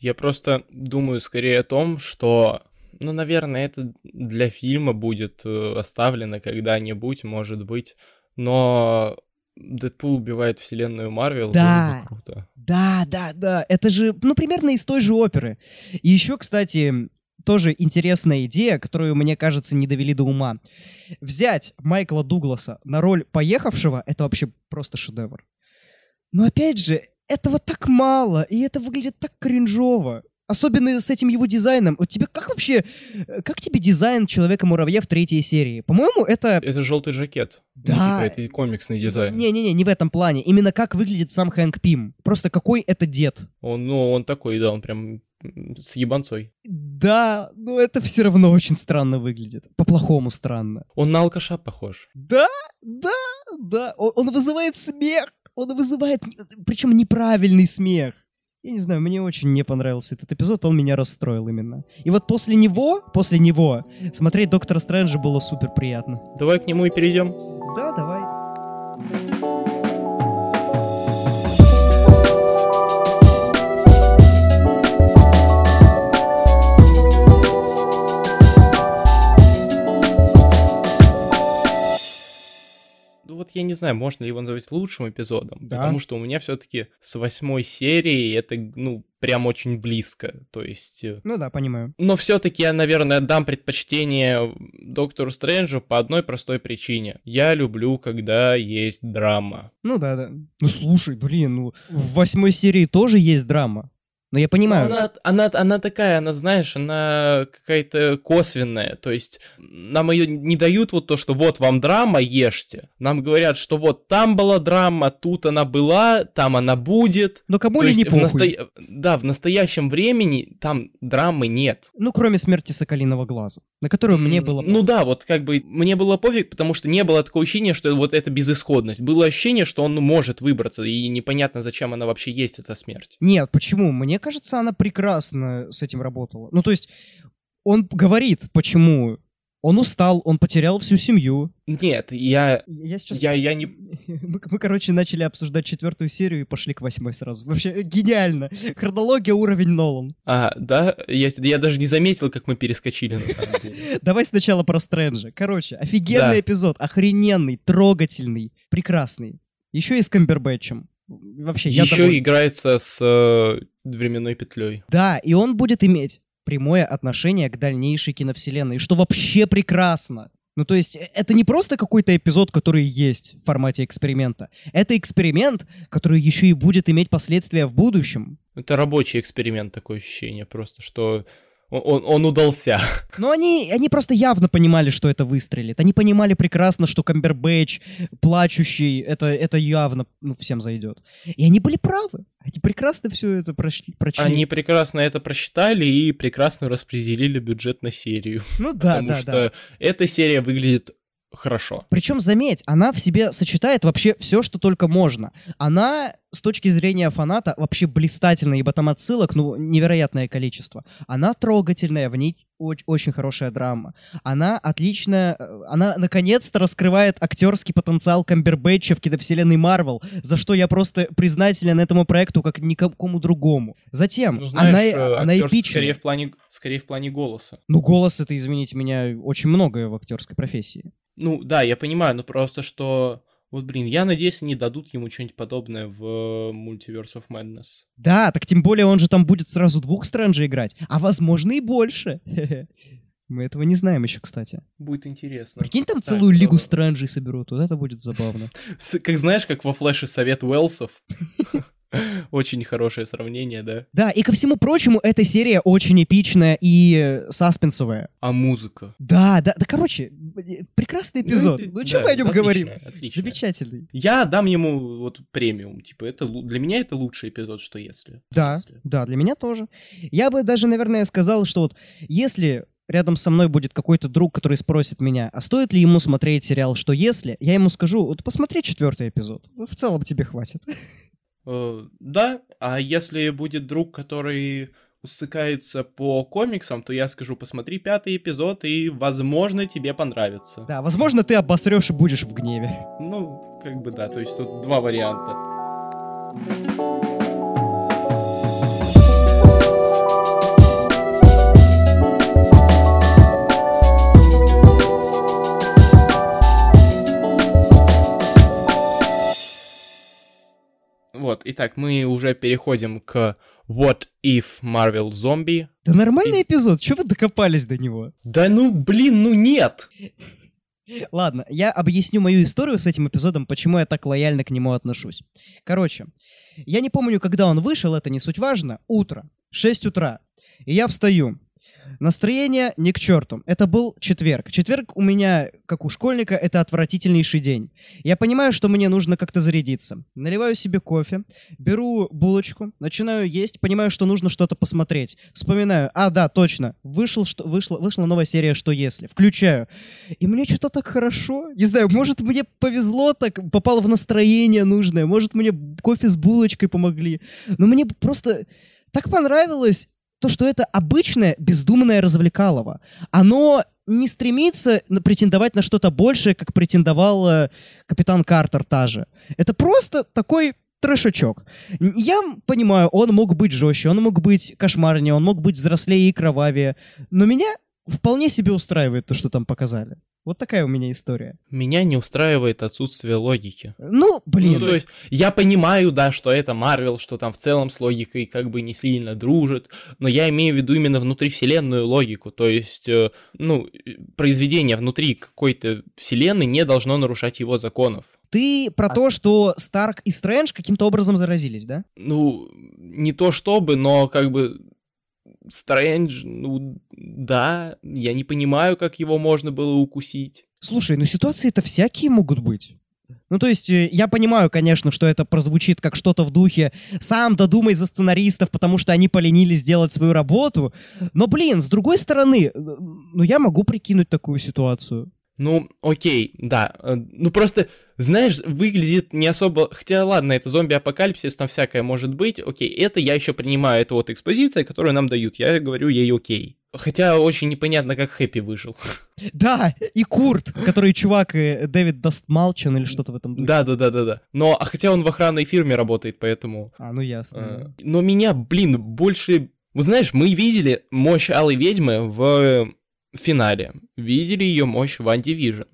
Я просто думаю скорее о том, что, ну, наверное, это для фильма будет э, оставлено когда-нибудь, может быть, но Дэдпул убивает вселенную Марвел. Да, круто. да, да, да. Это же, ну, примерно из той же оперы. И еще, кстати, тоже интересная идея, которую, мне кажется, не довели до ума. Взять Майкла Дугласа на роль поехавшего — это вообще просто шедевр. Но опять же, этого так мало, и это выглядит так кринжово. Особенно с этим его дизайном. Вот тебе как вообще, э, как тебе дизайн Человека-муравья в третьей серии? По-моему, это... Это желтый жакет. Да. Ну, типа, это комиксный дизайн. Не-не-не, не в этом плане. Именно как выглядит сам Хэнк Пим. Просто какой это дед. Он, ну, он такой, да, он прям с ебанцой. Да, но это все равно очень странно выглядит. По-плохому странно. Он на алкаша похож. Да, да, да. Он, он вызывает смех. Он вызывает, причем неправильный смех. Я не знаю, мне очень не понравился этот эпизод, он меня расстроил именно. И вот после него, после него, смотреть Доктора Стрэнджа было супер приятно. Давай к нему и перейдем. Да, давай. Я не знаю, можно ли его назвать лучшим эпизодом, Да. потому что у меня все-таки с восьмой серии это, ну, прям очень близко, то есть... э, Ну да, понимаю. Но все-таки я, наверное, дам предпочтение Доктору Стрэнджу по одной простой причине. Я люблю, когда есть драма. Ну да, да. Ну слушай, блин, ну в восьмой серии тоже есть драма. Но я понимаю. Она, она, она такая, она, знаешь, она какая-то косвенная. То есть нам ее не дают вот то, что вот вам драма, ешьте. Нам говорят, что вот там была драма, тут она была, там она будет. Но кому есть не в похуй? насто- Да, в настоящем времени там драмы нет. Ну, кроме смерти Соколиного глаза, на которую мне было... Ну да, вот как бы мне было пофиг, потому что не было такого ощущения, что вот это безысходность. Было ощущение, что он может выбраться, и непонятно, зачем она вообще есть, эта смерть. Нет, почему? Мне кажется, она прекрасно с этим работала. Ну, то есть, он говорит, почему. Он устал, он потерял всю семью. Нет, я... Я сейчас... Я, я не... Мы, мы, короче, начали обсуждать четвертую серию и пошли к восьмой сразу. Вообще, гениально. Хронология уровень Нолан. А, да? Я, я даже не заметил, как мы перескочили, на самом деле. Давай сначала про Стрэнджа. Короче, офигенный Да. эпизод, охрененный, трогательный, прекрасный. Еще и с Камбербэтчем. Вообще, я Еще доволен. играется с э, временной петлей. Да, и он будет иметь прямое отношение к дальнейшей киновселенной, что вообще прекрасно. Ну, то есть, э, это не просто какой-то эпизод, который есть в формате эксперимента. Это эксперимент, который еще и будет иметь последствия в будущем. Это рабочий эксперимент, такое ощущение, просто что он, он, удался. Но они, они просто явно понимали, что это выстрелит. Они понимали прекрасно, что Камбербэтч, плачущий, это, это явно ну, всем зайдет. И они были правы. Они прекрасно все это прочли. прочли. Они прекрасно это просчитали и прекрасно распределили бюджет на серию. Ну да, потому да, что да. эта серия выглядит хорошо. Причем, заметь, она в себе сочетает вообще все, что только можно. Она, с точки зрения фаната, вообще блистательная, ибо там отсылок, ну, невероятное количество. Она трогательная, в ней оч- очень хорошая драма. Она отличная, э, она наконец-то раскрывает актерский потенциал Камбербэтча в киновселенной Марвел, за что я просто признателен этому проекту как никакому другому. Затем, Ну, знаешь, она, э, она актёрский эпичная. Скорее в, плане, скорее в плане голоса. Ну, голос это, извините меня, очень многое в актерской профессии. Ну, да, я понимаю, но просто что... Вот, блин, я надеюсь, они дадут ему что-нибудь подобное в э, Multiverse of Madness. Да, так тем более он же там будет сразу двух Стрэнджей играть, а возможно и больше. Мы этого не знаем еще, кстати. Будет интересно. Прикинь, там целую лигу э, Стрэнджей соберут, вот это будет забавно. Как знаешь, как во Флэше совет Уэлсов. Очень хорошее сравнение, да? Да, и ко всему прочему, эта серия очень эпичная и саспенсовая. А музыка? Да, да, да, короче, э, прекрасный эпизод. это- Ну, что да, мы о нем отлично, говорим? отлично. Замечательный. Я дам ему вот премиум. Типа, это для меня это лучший эпизод, что если. Да, Если. да, для меня тоже. Я бы даже, наверное, сказал, что вот если рядом со мной будет какой-то друг, который спросит меня, а стоит ли ему смотреть сериал «Что если?», я ему скажу, вот посмотри четвертый эпизод. В целом тебе хватит. Э, Да, а если будет друг, который усыкается по комиксам, то я скажу, посмотри пятый эпизод, и, возможно, тебе понравится. Да, возможно, ты обосрешь и будешь в гневе. Ну, как бы да, то есть тут два варианта. Вот, итак, мы уже переходим к What If Marvel Zombie. Да нормальный эпизод, чего вы докопались до него? Да ну, блин, ну нет! Ладно, я объясню мою историю с этим эпизодом, почему я так лояльно к нему отношусь. Короче, я не помню, когда он вышел, это не суть важно. Утро, 6 утра. И я встаю. Настроение не к черту. Это был четверг. Четверг у меня, как у школьника, это отвратительнейший день. Я понимаю, что мне нужно как-то зарядиться. Наливаю себе кофе, беру булочку, начинаю есть, понимаю, что нужно что-то посмотреть. Вспоминаю, а, да, точно, вышел, что, вышла, вышла новая серия «Что если?». Включаю. И мне что-то так хорошо. Не знаю, может, мне повезло так, попал в настроение нужное, может, мне кофе с булочкой помогли. Но мне просто так понравилось то, что это обычное бездумное развлекалово. Оно не стремится претендовать на что-то большее, как претендовал э, капитан Картер та же. Это просто такой трешачок. Я понимаю, он мог быть жестче, он мог быть кошмарнее, он мог быть взрослее и кровавее, но меня вполне себе устраивает то, что там показали. Вот такая у меня история. Меня не устраивает отсутствие логики. Ну, блин. Ну, то есть, я понимаю, да, что это Марвел, что там в целом с логикой как бы не сильно дружит, но я имею в виду именно внутривселенную логику. То есть, э, ну, произведение внутри какой-то вселенной не должно нарушать его законов. Ты про а... то, что Старк и Стрэндж каким-то образом заразились, да? Ну, не то чтобы, но как бы Стрэндж, ну да, я не понимаю, как его можно было укусить. Слушай, ну ситуации-то всякие могут быть. Ну, то есть, э, я понимаю, конечно, что это прозвучит как что-то в духе «сам додумай за сценаристов, потому что они поленились сделать свою работу». Но, блин, с другой стороны, э, ну, я могу прикинуть такую ситуацию. Ну, окей, да. Э, ну, просто, знаешь, выглядит не особо... Хотя, ладно, это зомби-апокалипсис, там всякое может быть. Окей, это я еще принимаю. Это вот экспозиция, которую нам дают. Я говорю ей окей. Хотя очень непонятно, как Хэппи выжил. Да, и Курт, который чувак и Дэвид Дастмалчен или что-то в этом духе. Да, да, да, да, да. Но а хотя он в охранной фирме работает, поэтому. А, ну ясно. А, но меня, блин, больше. Вот знаешь, мы видели мощь Алой ведьмы в в финале. Видели ее мощь в Антивижн.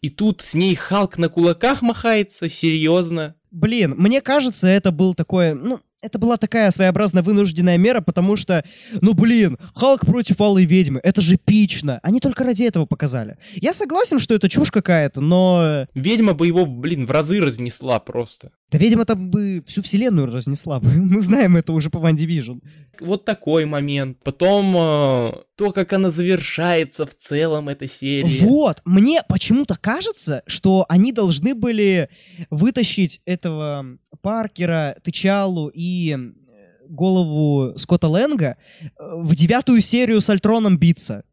И тут с ней Халк на кулаках махается, серьезно. Блин, мне кажется, это был такое, ну, это была такая своеобразно вынужденная мера, потому что, ну блин, Халк против Алой Ведьмы, это же эпично. Они только ради этого показали. Я согласен, что это чушь какая-то, но... Ведьма бы его, блин, в разы разнесла просто. Да ведьма там бы всю вселенную разнесла бы. Мы знаем это уже по Ван Division. Вот такой момент. Потом э, то, как она завершается в целом, эта серия. Вот, мне почему-то кажется, что они должны были вытащить этого Паркера, Тычалу и голову Скотта Лэнга э, в девятую серию с Альтроном биться.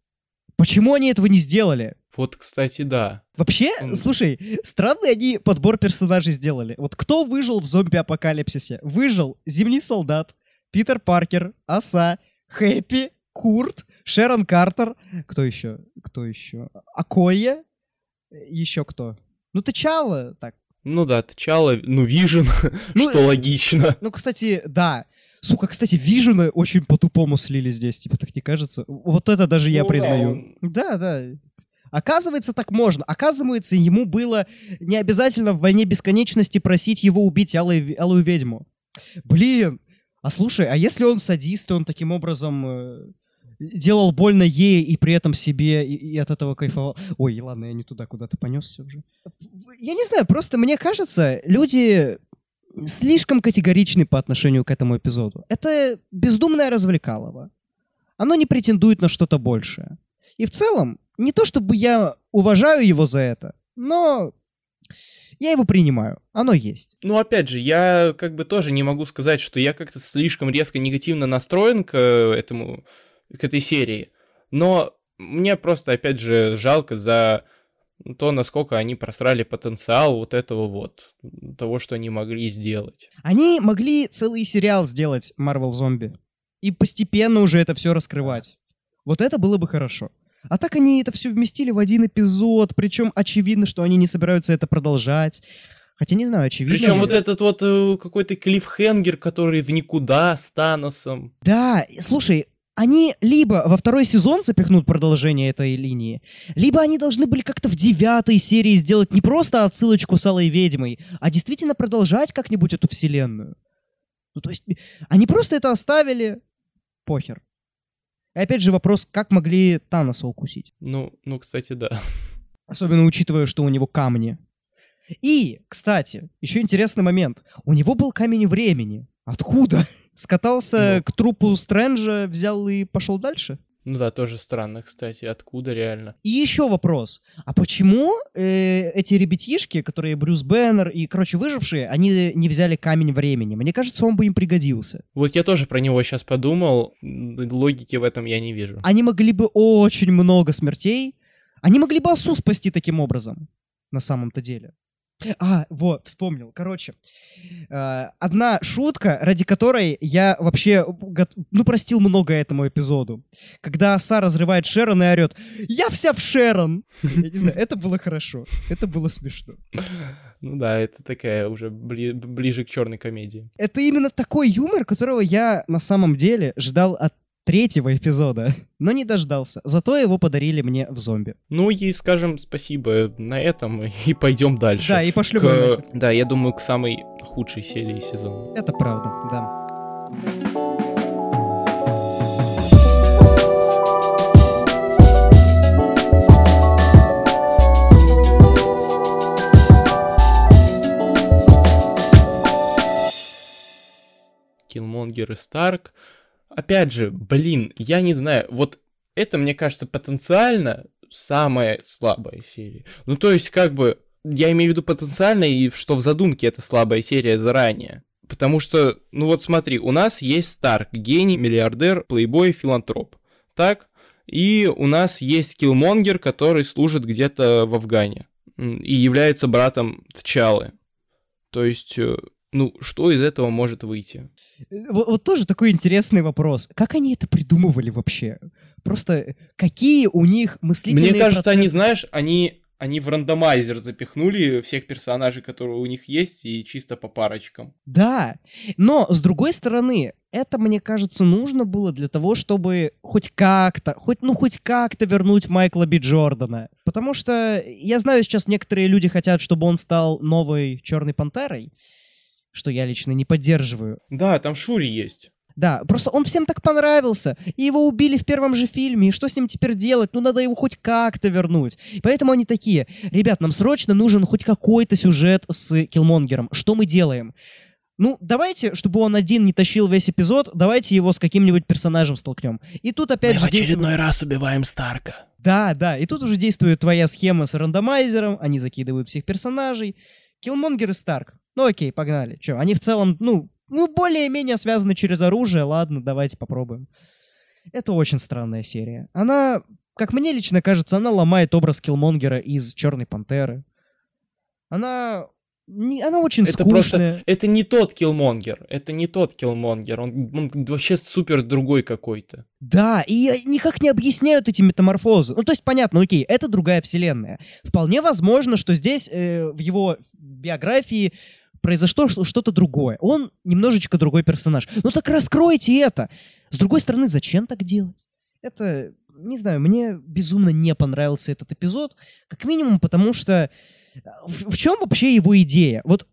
Почему они этого не сделали? Вот, кстати, да. Вообще, слушай, странный они подбор персонажей сделали. Вот кто выжил в зомби-апокалипсисе? Выжил Зимний солдат, Питер Паркер, Оса, Хэппи, Курт, Шерон Картер. Кто еще? Кто еще? Акоя? Еще кто? Ну, Тычало, так. Ну да, Тычало, ну, Вижен, ну, что логично. Ну, кстати, да. Сука, кстати, Вижены очень по-тупому слили здесь, типа, так не кажется? Вот это даже я ну, признаю. Да, да. Оказывается, так можно. Оказывается, ему было не обязательно в «Войне бесконечности» просить его убить алой, алую ведьму. Блин, а слушай, а если он садист, и он таким образом э, делал больно ей и при этом себе, и, и от этого кайфовал... Ой, ладно, я не туда куда-то понесся уже. Я не знаю, просто мне кажется, люди слишком категоричны по отношению к этому эпизоду. Это бездумное развлекалово. Оно не претендует на что-то большее. И в целом, не то чтобы я уважаю его за это, но я его принимаю. Оно есть. Ну, опять же, я как бы тоже не могу сказать, что я как-то слишком резко негативно настроен к э, этому, к этой серии. Но мне просто, опять же, жалко за то, насколько они просрали потенциал вот этого вот, того, что они могли сделать. Они могли целый сериал сделать Marvel Zombie. И постепенно уже это все раскрывать. Вот это было бы хорошо. А так они это все вместили в один эпизод, причем очевидно, что они не собираются это продолжать. Хотя не знаю, очевидно. Причем ли... вот этот вот э, какой-то клиффхенгер, который в никуда с Таносом. Да, слушай, они либо во второй сезон запихнут продолжение этой линии, либо они должны были как-то в девятой серии сделать не просто отсылочку с Алой Ведьмой, а действительно продолжать как-нибудь эту вселенную. Ну, то есть, они просто это оставили, похер. И опять же вопрос, как могли Таноса укусить? Ну, ну, кстати, да. Особенно учитывая, что у него камни. И, кстати, еще интересный момент. У него был камень времени. Откуда? Скатался ну. к трупу Стрэнджа, взял и пошел дальше? Ну да, тоже странно, кстати, откуда реально. И еще вопрос. А почему э, эти ребятишки, которые Брюс Беннер и, короче, выжившие, они не взяли камень времени? Мне кажется, он бы им пригодился. Вот я тоже про него сейчас подумал, логики в этом я не вижу. Они могли бы очень много смертей. Они могли бы Асу спасти таким образом, на самом-то деле. А, вот, вспомнил. Короче, э, одна шутка, ради которой я вообще, ну, простил много этому эпизоду. Когда Оса разрывает Шерон и орет «Я вся в Шерон!» Я не знаю, это было хорошо. Это было смешно. Ну да, это такая уже бли- ближе к черной комедии. Это именно такой юмор, которого я на самом деле ждал от третьего эпизода, но не дождался. Зато его подарили мне в зомби. Ну и скажем спасибо на этом и пойдем дальше. Да, и пошлем К-. Да, я думаю, к самой худшей серии сезона. Это правда, да. Киллмонгер и Старк. Опять же, блин, я не знаю, вот это, мне кажется, потенциально самая слабая серия. Ну, то есть, как бы, я имею в виду потенциально, и что в задумке это слабая серия заранее. Потому что, ну вот смотри, у нас есть Старк, гений, миллиардер, плейбой, филантроп. Так? И у нас есть Киллмонгер, который служит где-то в Афгане. И является братом Тчалы. То есть, э, ну, что из этого может выйти? Вот, вот тоже такой интересный вопрос. Как они это придумывали вообще? Просто э, какие у них мыслительные Мне кажется, они, процессы? знаешь, они, они в рандомайзер запихнули всех персонажей, которые у них есть, и чисто по парочкам. Да, но с другой стороны, это, мне кажется, нужно было для того, чтобы хоть как-то, хоть, ну, хоть как-то вернуть Майкла Би Джордана. Потому что я знаю, сейчас некоторые люди хотят, чтобы он стал новой Черной Пантерой, что я лично не поддерживаю. Да, там Шури есть. Да, просто он всем так понравился, и его убили в первом же фильме, и что с ним теперь делать? Ну, надо его хоть как-то вернуть. Поэтому они такие, ребят, нам срочно нужен хоть какой-то сюжет с Киллмонгером. Что мы делаем? Ну, давайте, чтобы он один не тащил весь эпизод, давайте его с каким-нибудь персонажем столкнем. И тут опять же действует... раз убиваем Старка. Да, да, и тут уже действует твоя схема с рандомайзером, они закидывают всех персонажей. Киллмонгер и Старк. Ну окей, погнали. Че, они в целом, ну, ну, более-менее связаны через оружие, ладно, давайте попробуем. Это очень странная серия. Она, как мне лично кажется, она ломает образ Киллмонгера из Черной Пантеры. Она... Не, она очень Это скучная. просто, это не тот Киллмонгер, это не тот Киллмонгер, он, он вообще супер другой какой-то. Да, и никак не объясняют эти метаморфозы. Ну, то есть, понятно, окей, это другая вселенная. Вполне возможно, что здесь э, в его биографии произошло что-то другое. Он немножечко другой персонаж. Ну так раскройте это. С другой стороны, зачем так делать? Это, не знаю, мне безумно не понравился этот эпизод. Как минимум, потому что э, в, в чем вообще его идея? Вот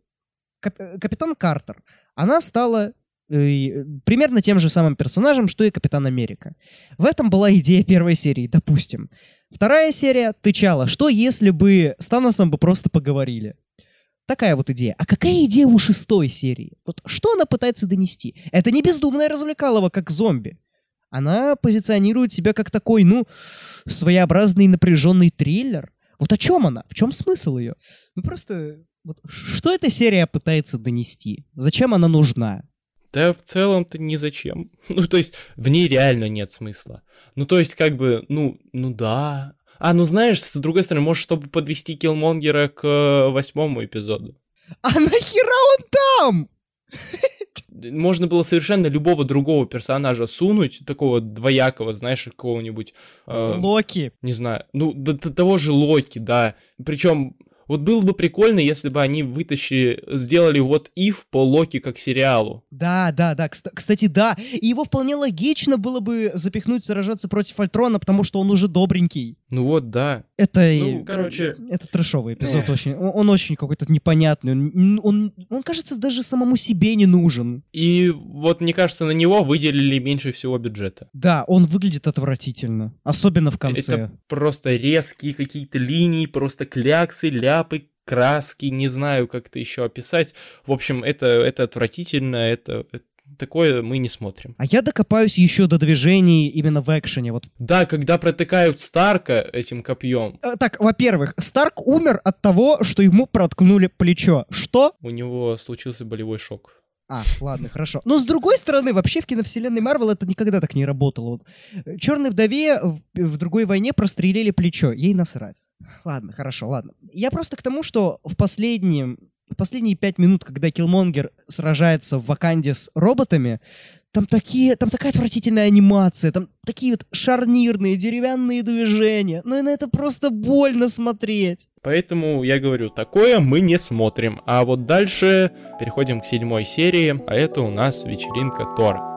кап- э, капитан Картер, она стала э, примерно тем же самым персонажем, что и Капитан Америка. В этом была идея первой серии, допустим. Вторая серия «Тычала». Что если бы с Таносом бы просто поговорили? Такая вот идея. А какая идея у шестой серии? Вот что она пытается донести? Это не бездумная развлекалова, как зомби. Она позиционирует себя как такой, ну, своеобразный напряженный триллер. Вот о чем она? В чем смысл ее? Ну просто, вот, что эта серия пытается донести? Зачем она нужна? Да в целом-то ни зачем. Ну, то есть, в ней реально нет смысла. Ну, то есть, как бы, ну, ну да. А, ну знаешь, с другой стороны, может, чтобы подвести Киллмонгера к э, восьмому эпизоду. А нахера он там? Можно было совершенно любого другого персонажа сунуть, такого двоякого, знаешь, какого-нибудь... э, Локи. не знаю, ну, до, до того же Локи, да. Причем, вот было бы прикольно, если бы они вытащили, сделали вот If по Локи как сериалу. Да, да, да. Кста- Кстати, да. И его вполне логично было бы запихнуть сражаться против Альтрона, потому что он уже добренький. Ну вот, да. Это, Ну, короче, это трэшовый эпизод Эх. очень. Он, он очень какой-то непонятный. Он, он, он, кажется, даже самому себе не нужен. И вот, мне кажется, на него выделили меньше всего бюджета. Да, он выглядит отвратительно. Особенно в конце. Это просто резкие какие-то линии, просто кляксы, ляпы, краски, не знаю, как это еще описать. В общем, это, это отвратительно, это, это- такое мы не смотрим. А я докопаюсь еще до движений именно в экшене. Вот. Да, когда протыкают Старка этим копьем, Э, Так, во-первых, Старк умер от того, что ему проткнули плечо. Что? у него случился болевой шок. А, ладно, хорошо. Но с другой стороны, вообще в киновселенной Марвел это никогда так не работало. Вот, Черной вдове в, в другой войне прострелили плечо. Ей насрать. Ладно, хорошо, ладно. Я просто к тому, что в последние, в последние пять минут, когда Киллмонгер сражается в Ваканде с роботами, там такие, там такая отвратительная анимация, там такие вот шарнирные деревянные движения. Ну и на это просто больно смотреть. Поэтому я говорю, такое мы не смотрим. А вот дальше переходим к седьмой серии, а это у нас вечеринка Тора.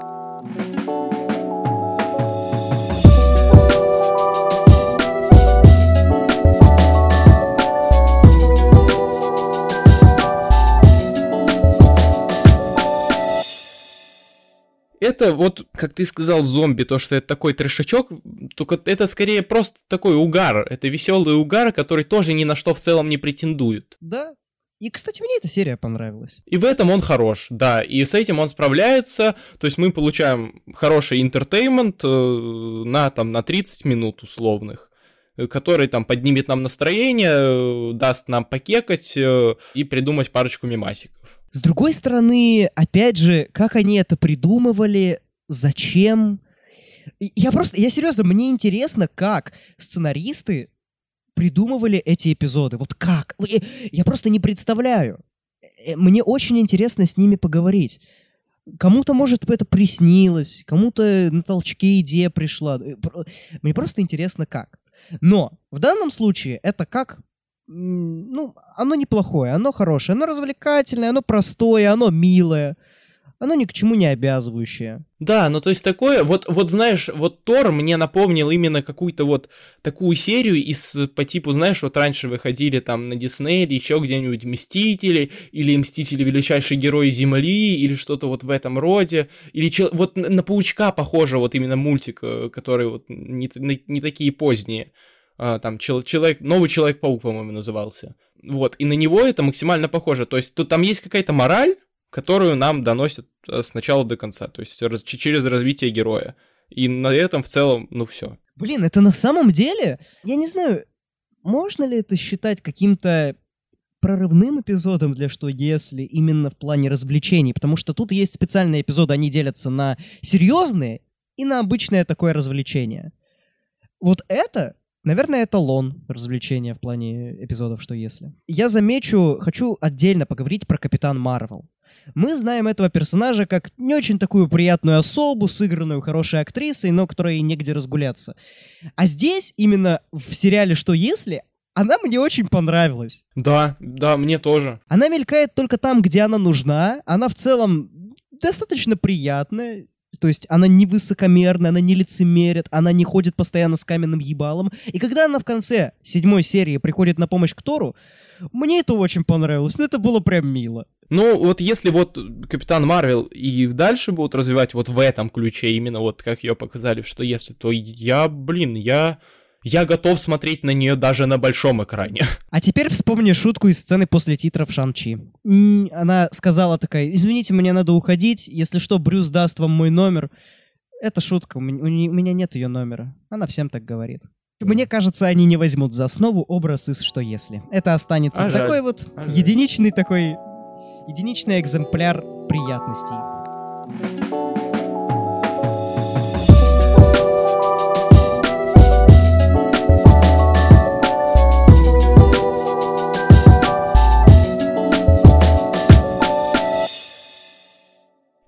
Это вот, как ты сказал, зомби, то, что это такой трешачок, только это скорее просто такой угар. Это веселый угар, который тоже ни на что в целом не претендует. Да. И, кстати, мне эта серия понравилась. И в этом он хорош, да, и с этим он справляется, то есть мы получаем хороший интертеймент э, на, там, на 30 минут условных, э, который там поднимет нам настроение, э, даст нам покекать и придумать парочку мемасиков. С другой стороны, опять же, как они это придумывали, зачем? Я просто, я серьезно, мне интересно, как сценаристы придумывали эти эпизоды. Вот как? Э, Я просто не представляю. Э, Мне очень интересно с ними поговорить. Кому-то, может, это приснилось, кому-то на толчке идея пришла. Э, Мне просто интересно, как. Но в данном случае это как ну, оно неплохое, оно хорошее, оно развлекательное, оно простое, оно милое, оно ни к чему не обязывающее. Да, ну то есть такое, вот, вот знаешь, вот Тор мне напомнил именно какую-то вот такую серию из по типу, знаешь, вот раньше выходили там на Дисней или еще где-нибудь Мстители, или Мстители Величайшие Герои Земли, или что-то вот в этом роде, или чел- вот на, на Паучка похоже вот именно мультик, э, который вот не, не такие поздние. А, там чел- человек, новый Человек-паук, по-моему, назывался. Вот, и на него это максимально похоже. То есть тут там есть какая-то мораль, которую нам доносят э, с начала до конца, то есть раз- через развитие героя. И на этом в целом, ну все. Блин, это на самом деле, я не знаю, можно ли это считать каким-то прорывным эпизодом для что если именно в плане развлечений, потому что тут есть специальные эпизоды, они делятся на серьезные и на обычное такое развлечение. Вот это, наверное, эталон развлечения в плане эпизодов «Что если?». Я замечу, хочу отдельно поговорить про Капитан Марвел. Мы знаем этого персонажа как не очень такую приятную особу, сыгранную хорошей актрисой, но которой негде разгуляться. А здесь, именно в сериале «Что если?», она мне очень понравилась. Да, да, мне тоже. Она мелькает только там, где она нужна. Она в целом достаточно приятная. То есть она не высокомерная, она не лицемерит, она не ходит постоянно с каменным ебалом. И когда она в конце седьмой серии приходит на помощь к Тору, мне это очень понравилось. Ну, это было прям мило. Ну, вот если вот Капитан Марвел и дальше будут развивать вот в этом ключе, именно вот как ее показали, что если, то я, блин, я... Я готов смотреть на нее даже на большом экране. А теперь вспомни шутку из сцены после титров Шан-Чи. Она сказала такая, извините, мне надо уходить, если что, Брюс даст вам мой номер. Это шутка, у меня, нет ее номера. Она всем так говорит. Мне кажется, они не возьмут за основу образ из «Что если?». Это останется А жаль. такой вот А жаль. единичный такой... Единичный экземпляр приятностей.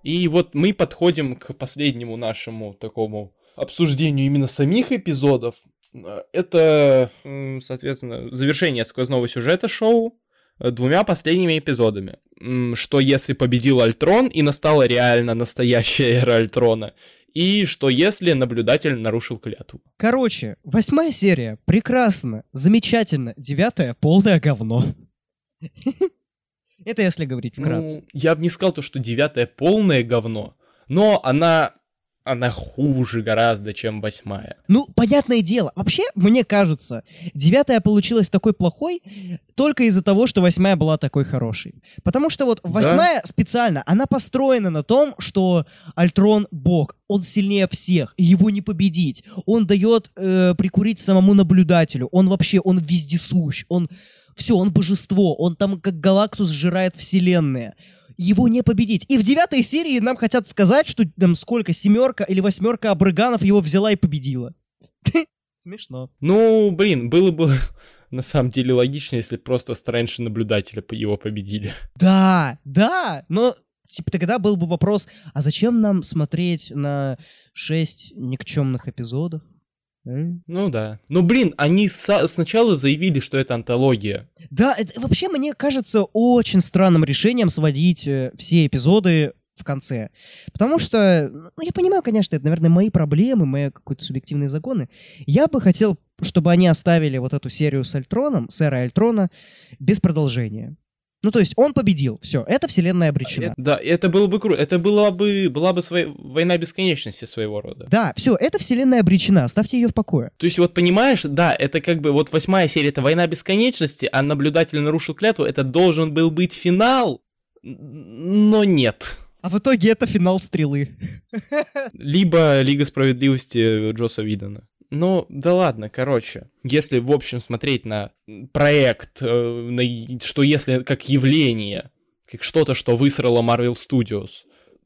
И вот мы подходим к последнему нашему такому обсуждению именно самих эпизодов. Это, соответственно, завершение сквозного сюжета шоу э, двумя последними эпизодами. Что если победил Альтрон и настала реально настоящая эра Альтрона, и что если наблюдатель нарушил клятву. Короче, восьмая серия. Прекрасно, замечательно. Девятая — полное говно. Это если говорить вкратце. Ну, я бы не сказал то, что девятая полное говно, но она она хуже гораздо, чем восьмая. Ну, понятное дело. Вообще, мне кажется, девятая получилась такой плохой только из-за того, что восьмая была такой хорошей. Потому что вот восьмая специально, она построена на том, что Альтрон бог, он сильнее всех, его не победить. Он дает э, прикурить самому наблюдателю. Он вообще, он вездесущ, он... Все, он божество, он там как Галактус сжирает вселенные его не победить. И в девятой серии нам хотят сказать, что там сколько, семерка или восьмерка абрыганов его взяла и победила. Смешно. Ну, блин, было бы на самом деле логично, если просто Стрэндж наблюдателя его победили. Да, да, но типа тогда был бы вопрос, а зачем нам смотреть на шесть никчемных эпизодов? Ну да. Ну блин, они со- сначала заявили, что это антология. Да, это вообще мне кажется очень странным решением сводить э, все эпизоды в конце. Потому что, ну, я понимаю, конечно, это, наверное, мои проблемы, мои какие-то субъективные законы. Я бы хотел, чтобы они оставили вот эту серию с Альтроном, с эрой Альтрона, без продолжения. Ну, то есть он победил, все, эта вселенная обречена. Да, это было бы круто. Это была бы, была бы своя война бесконечности своего рода. Да, все, эта вселенная обречена, оставьте ее в покое. То есть вот понимаешь, да, это как бы вот восьмая серия, это война бесконечности, а наблюдатель нарушил клятву, это должен был быть финал, но нет. А в итоге это финал стрелы. Либо Лига справедливости Джоса Видона. Ну, да ладно, короче. Если, в общем, смотреть на проект, э, на, что если как явление, как что-то, что высрало Marvel Studios,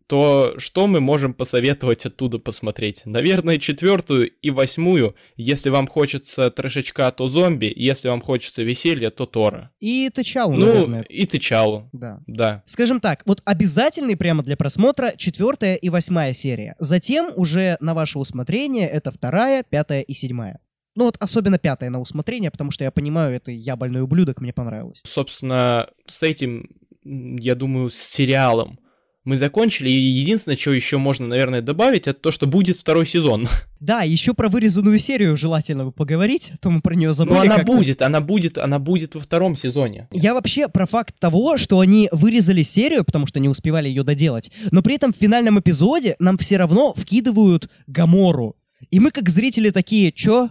то что мы можем посоветовать оттуда посмотреть? Наверное, четвертую и восьмую. Если вам хочется трешечка, то зомби. Если вам хочется веселья, то Тора. И Тычалу, ну, наверное. и Тычалу. Да. Да. Скажем так, вот обязательный прямо для просмотра четвертая и восьмая серия. Затем уже на ваше усмотрение это вторая, пятая и седьмая. Ну вот особенно пятая на усмотрение, потому что я понимаю, это я больной ублюдок, мне понравилось. Собственно, с этим, я думаю, с сериалом мы закончили, и единственное, что еще можно, наверное, добавить, это то, что будет второй сезон. Да, еще про вырезанную серию желательно бы поговорить, а то мы про нее забыли. Ну, она будет, она будет, она будет во втором сезоне. Я вообще про факт того, что они вырезали серию, потому что не успевали ее доделать, но при этом в финальном эпизоде нам все равно вкидывают Гамору. И мы как зрители такие, чё?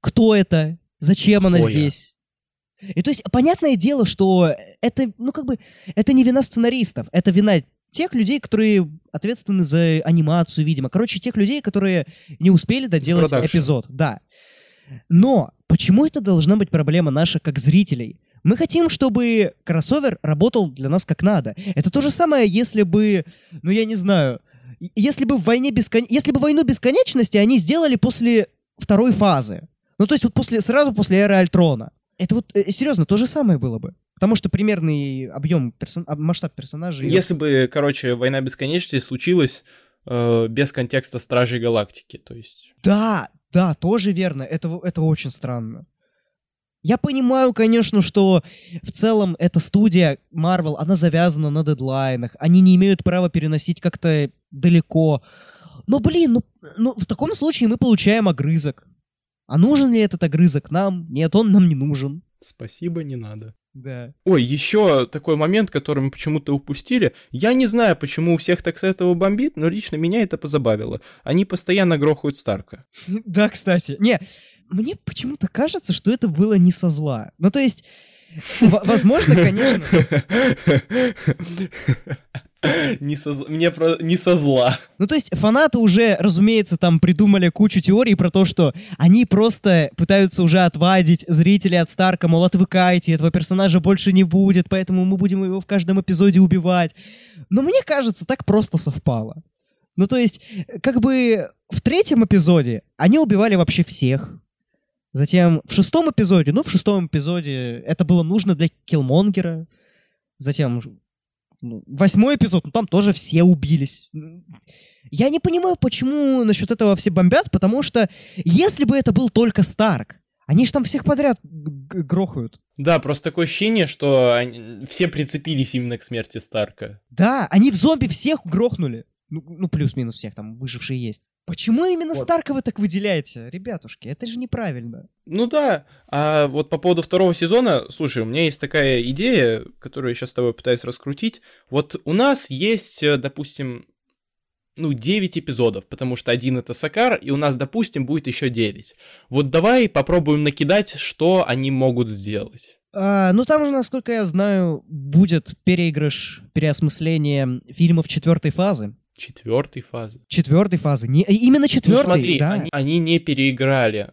Кто это? Зачем она Ой, здесь? И то есть, понятное дело, что это, ну как бы, это не вина сценаристов, это вина тех людей, которые ответственны за анимацию, видимо. Короче, тех людей, которые не успели доделать эпизод. Да. Но почему это должна быть проблема наша как зрителей? Мы хотим, чтобы кроссовер работал для нас как надо. Это то же самое, если бы, ну я не знаю, если бы в войне бескон... если бы войну бесконечности они сделали после второй фазы. Ну то есть вот после сразу после эры Альтрона. Это вот э, серьезно то же самое было бы. Потому что примерный объем, персон... масштаб персонажей... Если бы, короче, «Война бесконечности» случилась э, без контекста Стражей Галактики, то есть... Да, да, тоже верно. Это, это очень странно. Я понимаю, конечно, что в целом эта студия Marvel, она завязана на дедлайнах. Они не имеют права переносить как-то далеко. Но, блин, ну, ну в таком случае мы получаем огрызок. А нужен ли этот огрызок нам? Нет, он нам не нужен. Спасибо, не надо. Да. Ой, еще такой момент, который мы почему-то упустили. Я не знаю, почему у всех так с этого бомбит, но лично меня это позабавило. Они постоянно грохают Старка. Да, кстати. Не, мне почему-то кажется, что это было не со зла. Ну, то есть, возможно, конечно... не со, мне про, не со зла. Ну, то есть фанаты уже, разумеется, там придумали кучу теорий про то, что они просто пытаются уже отвадить зрителей от Старка, мол, отвыкайте, этого персонажа больше не будет, поэтому мы будем его в каждом эпизоде убивать. Но мне кажется, так просто совпало. Ну, то есть, как бы в третьем эпизоде они убивали вообще всех. Затем в шестом эпизоде, ну, в шестом эпизоде это было нужно для Киллмонгера. Затем ну, восьмой эпизод, ну там тоже все убились. Я не понимаю, почему насчет этого все бомбят, потому что если бы это был только Старк, они же там всех подряд грохают. Да, просто такое ощущение, что они, все прицепились именно к смерти Старка. Да, они в зомби всех грохнули. Ну, ну плюс-минус всех там выжившие есть. Почему именно вот. Старка вы так выделяете, ребятушки? Это же неправильно. Ну да, а вот по поводу второго сезона, слушай, у меня есть такая идея, которую я сейчас с тобой пытаюсь раскрутить. Вот у нас есть, э, допустим, ну, 9 эпизодов, потому что один это Сакар, и у нас, допустим, будет еще 9. Вот давай попробуем накидать, что они могут сделать. А, ну там же, насколько я знаю, будет переигрыш, переосмысление фильмов четвертой фазы. Четвертой фазы. Четвертой фазы. Не, именно Ну четвертой, смотри, да. они, они не переиграли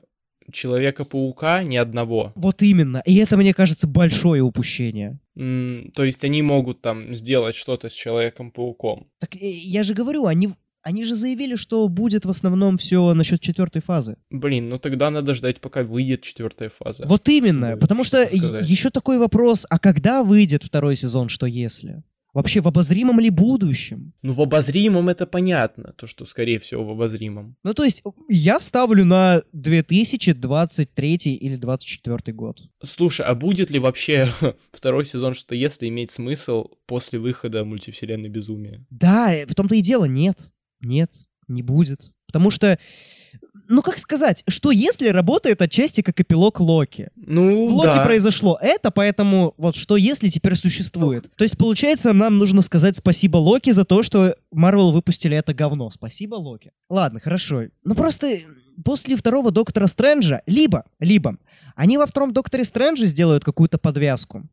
Человека-паука ни одного. Вот именно. И это, мне кажется, большое упущение. М, то есть они могут там сделать что-то с Человеком-пауком. Так э, я же говорю, они, они же заявили, что будет в основном все насчет четвертой фазы. Блин, ну тогда надо ждать, пока выйдет четвертая фаза. Вот именно. Что- Потому что что сказать? еще такой вопрос, а когда выйдет второй сезон, что если? Вообще в обозримом ли будущем? Ну, в обозримом это понятно, то, что, скорее всего, в обозримом. Ну, то есть, я ставлю на 2023 или 2024 год. Слушай, а будет ли вообще второй сезон, что если имеет смысл после выхода мультивселенной Безумия? Да, э, в том-то и дело, нет. Нет, не будет. Потому что, ну как сказать, что если работает отчасти как эпилог Локи? Ну, В Локи да. произошло это, поэтому вот что если теперь существует. То есть, получается, нам нужно сказать спасибо Локи за то, что Марвел выпустили это говно. Спасибо, Локи. Ладно, хорошо. Ну просто после второго Доктора Стрэнджа, либо, либо, они во втором Докторе Стрэнджа сделают какую-то подвязку,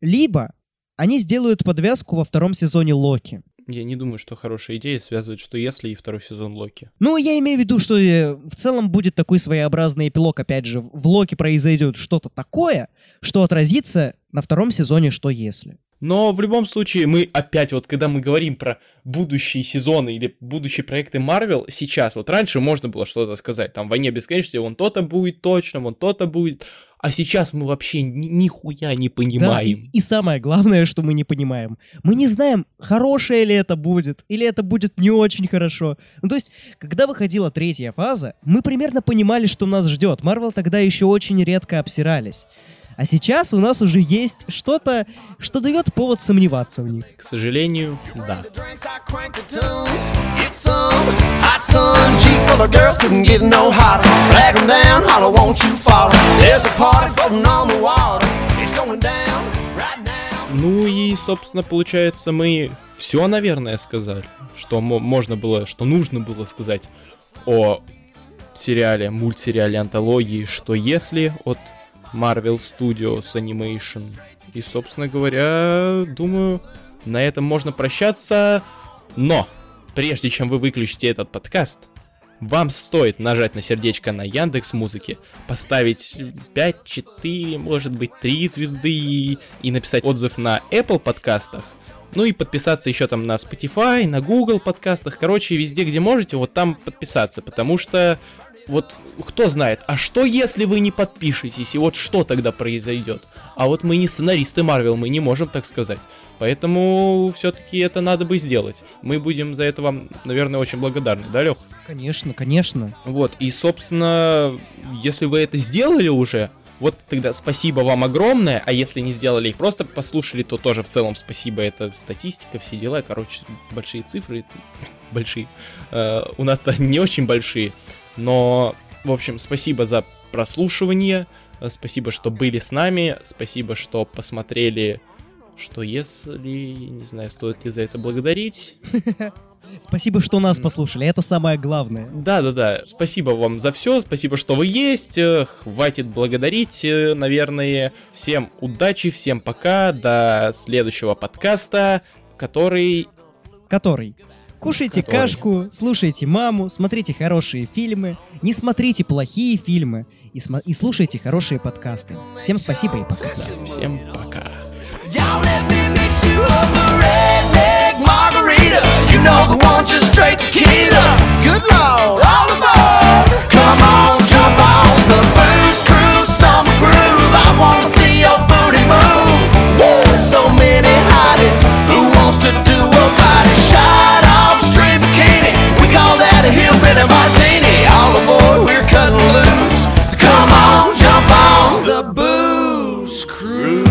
либо они сделают подвязку во втором сезоне Локи. Я не думаю, что хорошая идея связывать, что если и второй сезон Локи. Ну, я имею в виду, что э, в целом будет такой своеобразный эпилог. Опять же, в Локи произойдет что-то такое, что отразится на втором сезоне «Что если?». Но в любом случае, мы опять, вот когда мы говорим про будущие сезоны или будущие проекты Марвел, сейчас, вот раньше можно было что-то сказать, там, в «Войне бесконечности» вон то-то будет точно, вон то-то будет, а сейчас мы вообще ни- нихуя не Да, понимаем. и, и самое главное, что мы не понимаем. Мы не знаем, хорошее ли это будет, или это будет не очень хорошо. Ну, то есть, когда выходила третья фаза, мы примерно понимали, что нас ждет. Марвел тогда еще очень редко обсирались. А сейчас у нас уже есть что-то, что дает повод сомневаться в них. К сожалению, да. Ну и, собственно, получается, мы все, наверное, сказали, что мо- можно было, что нужно было сказать о сериале, мультсериале антологии «Что если» от Marvel Studios Animation. И, собственно говоря, думаю, на этом можно прощаться. Но, прежде чем вы выключите этот подкаст, вам стоит нажать на сердечко на Яндекс Музыке, поставить 5, 4, может быть 3 звезды и, и написать отзыв на Apple подкастах. Ну и подписаться еще там на Spotify, на Google подкастах. Короче, везде, где можете, вот там подписаться. Потому что вот кто знает, а что если вы не подпишетесь, и вот что тогда произойдет? А вот мы не сценаристы Марвел, мы не можем так сказать. Поэтому все-таки это надо бы сделать. Мы будем за это вам, наверное, очень благодарны, да, Лех? Конечно, конечно. Вот, и, собственно, если вы это сделали уже, вот тогда спасибо вам огромное, а если не сделали и просто послушали, то тоже в целом спасибо, это статистика, все дела, короче, большие цифры, большие, Э, у нас-то не очень большие, но, в общем, спасибо за прослушивание, э, спасибо, что были с нами, спасибо, что посмотрели, что если, не знаю, стоит ли за это благодарить, Спасибо, что нас послушали. Это самое главное. Да, да, да. Спасибо вам за все. Спасибо, что вы есть. Э, Хватит благодарить, э, наверное. Всем удачи, всем пока. До следующего подкаста, который. Который. Кушайте Который. кашку, слушайте маму, смотрите хорошие фильмы, не смотрите плохие фильмы и, смо- и слушайте хорошие подкасты. Всем спасибо и пока. Всем пока. Y'all let me mix you up a redneck margarita. You know the one just straight tequila. Good lord, all aboard. Come on, jump on the booze cruise, summer groove. I wanna see your booty move. There's so many hotties. Who wants to do a body shot that a martini. All aboard, we're cutting loose. So come on, jump on the booze cruise.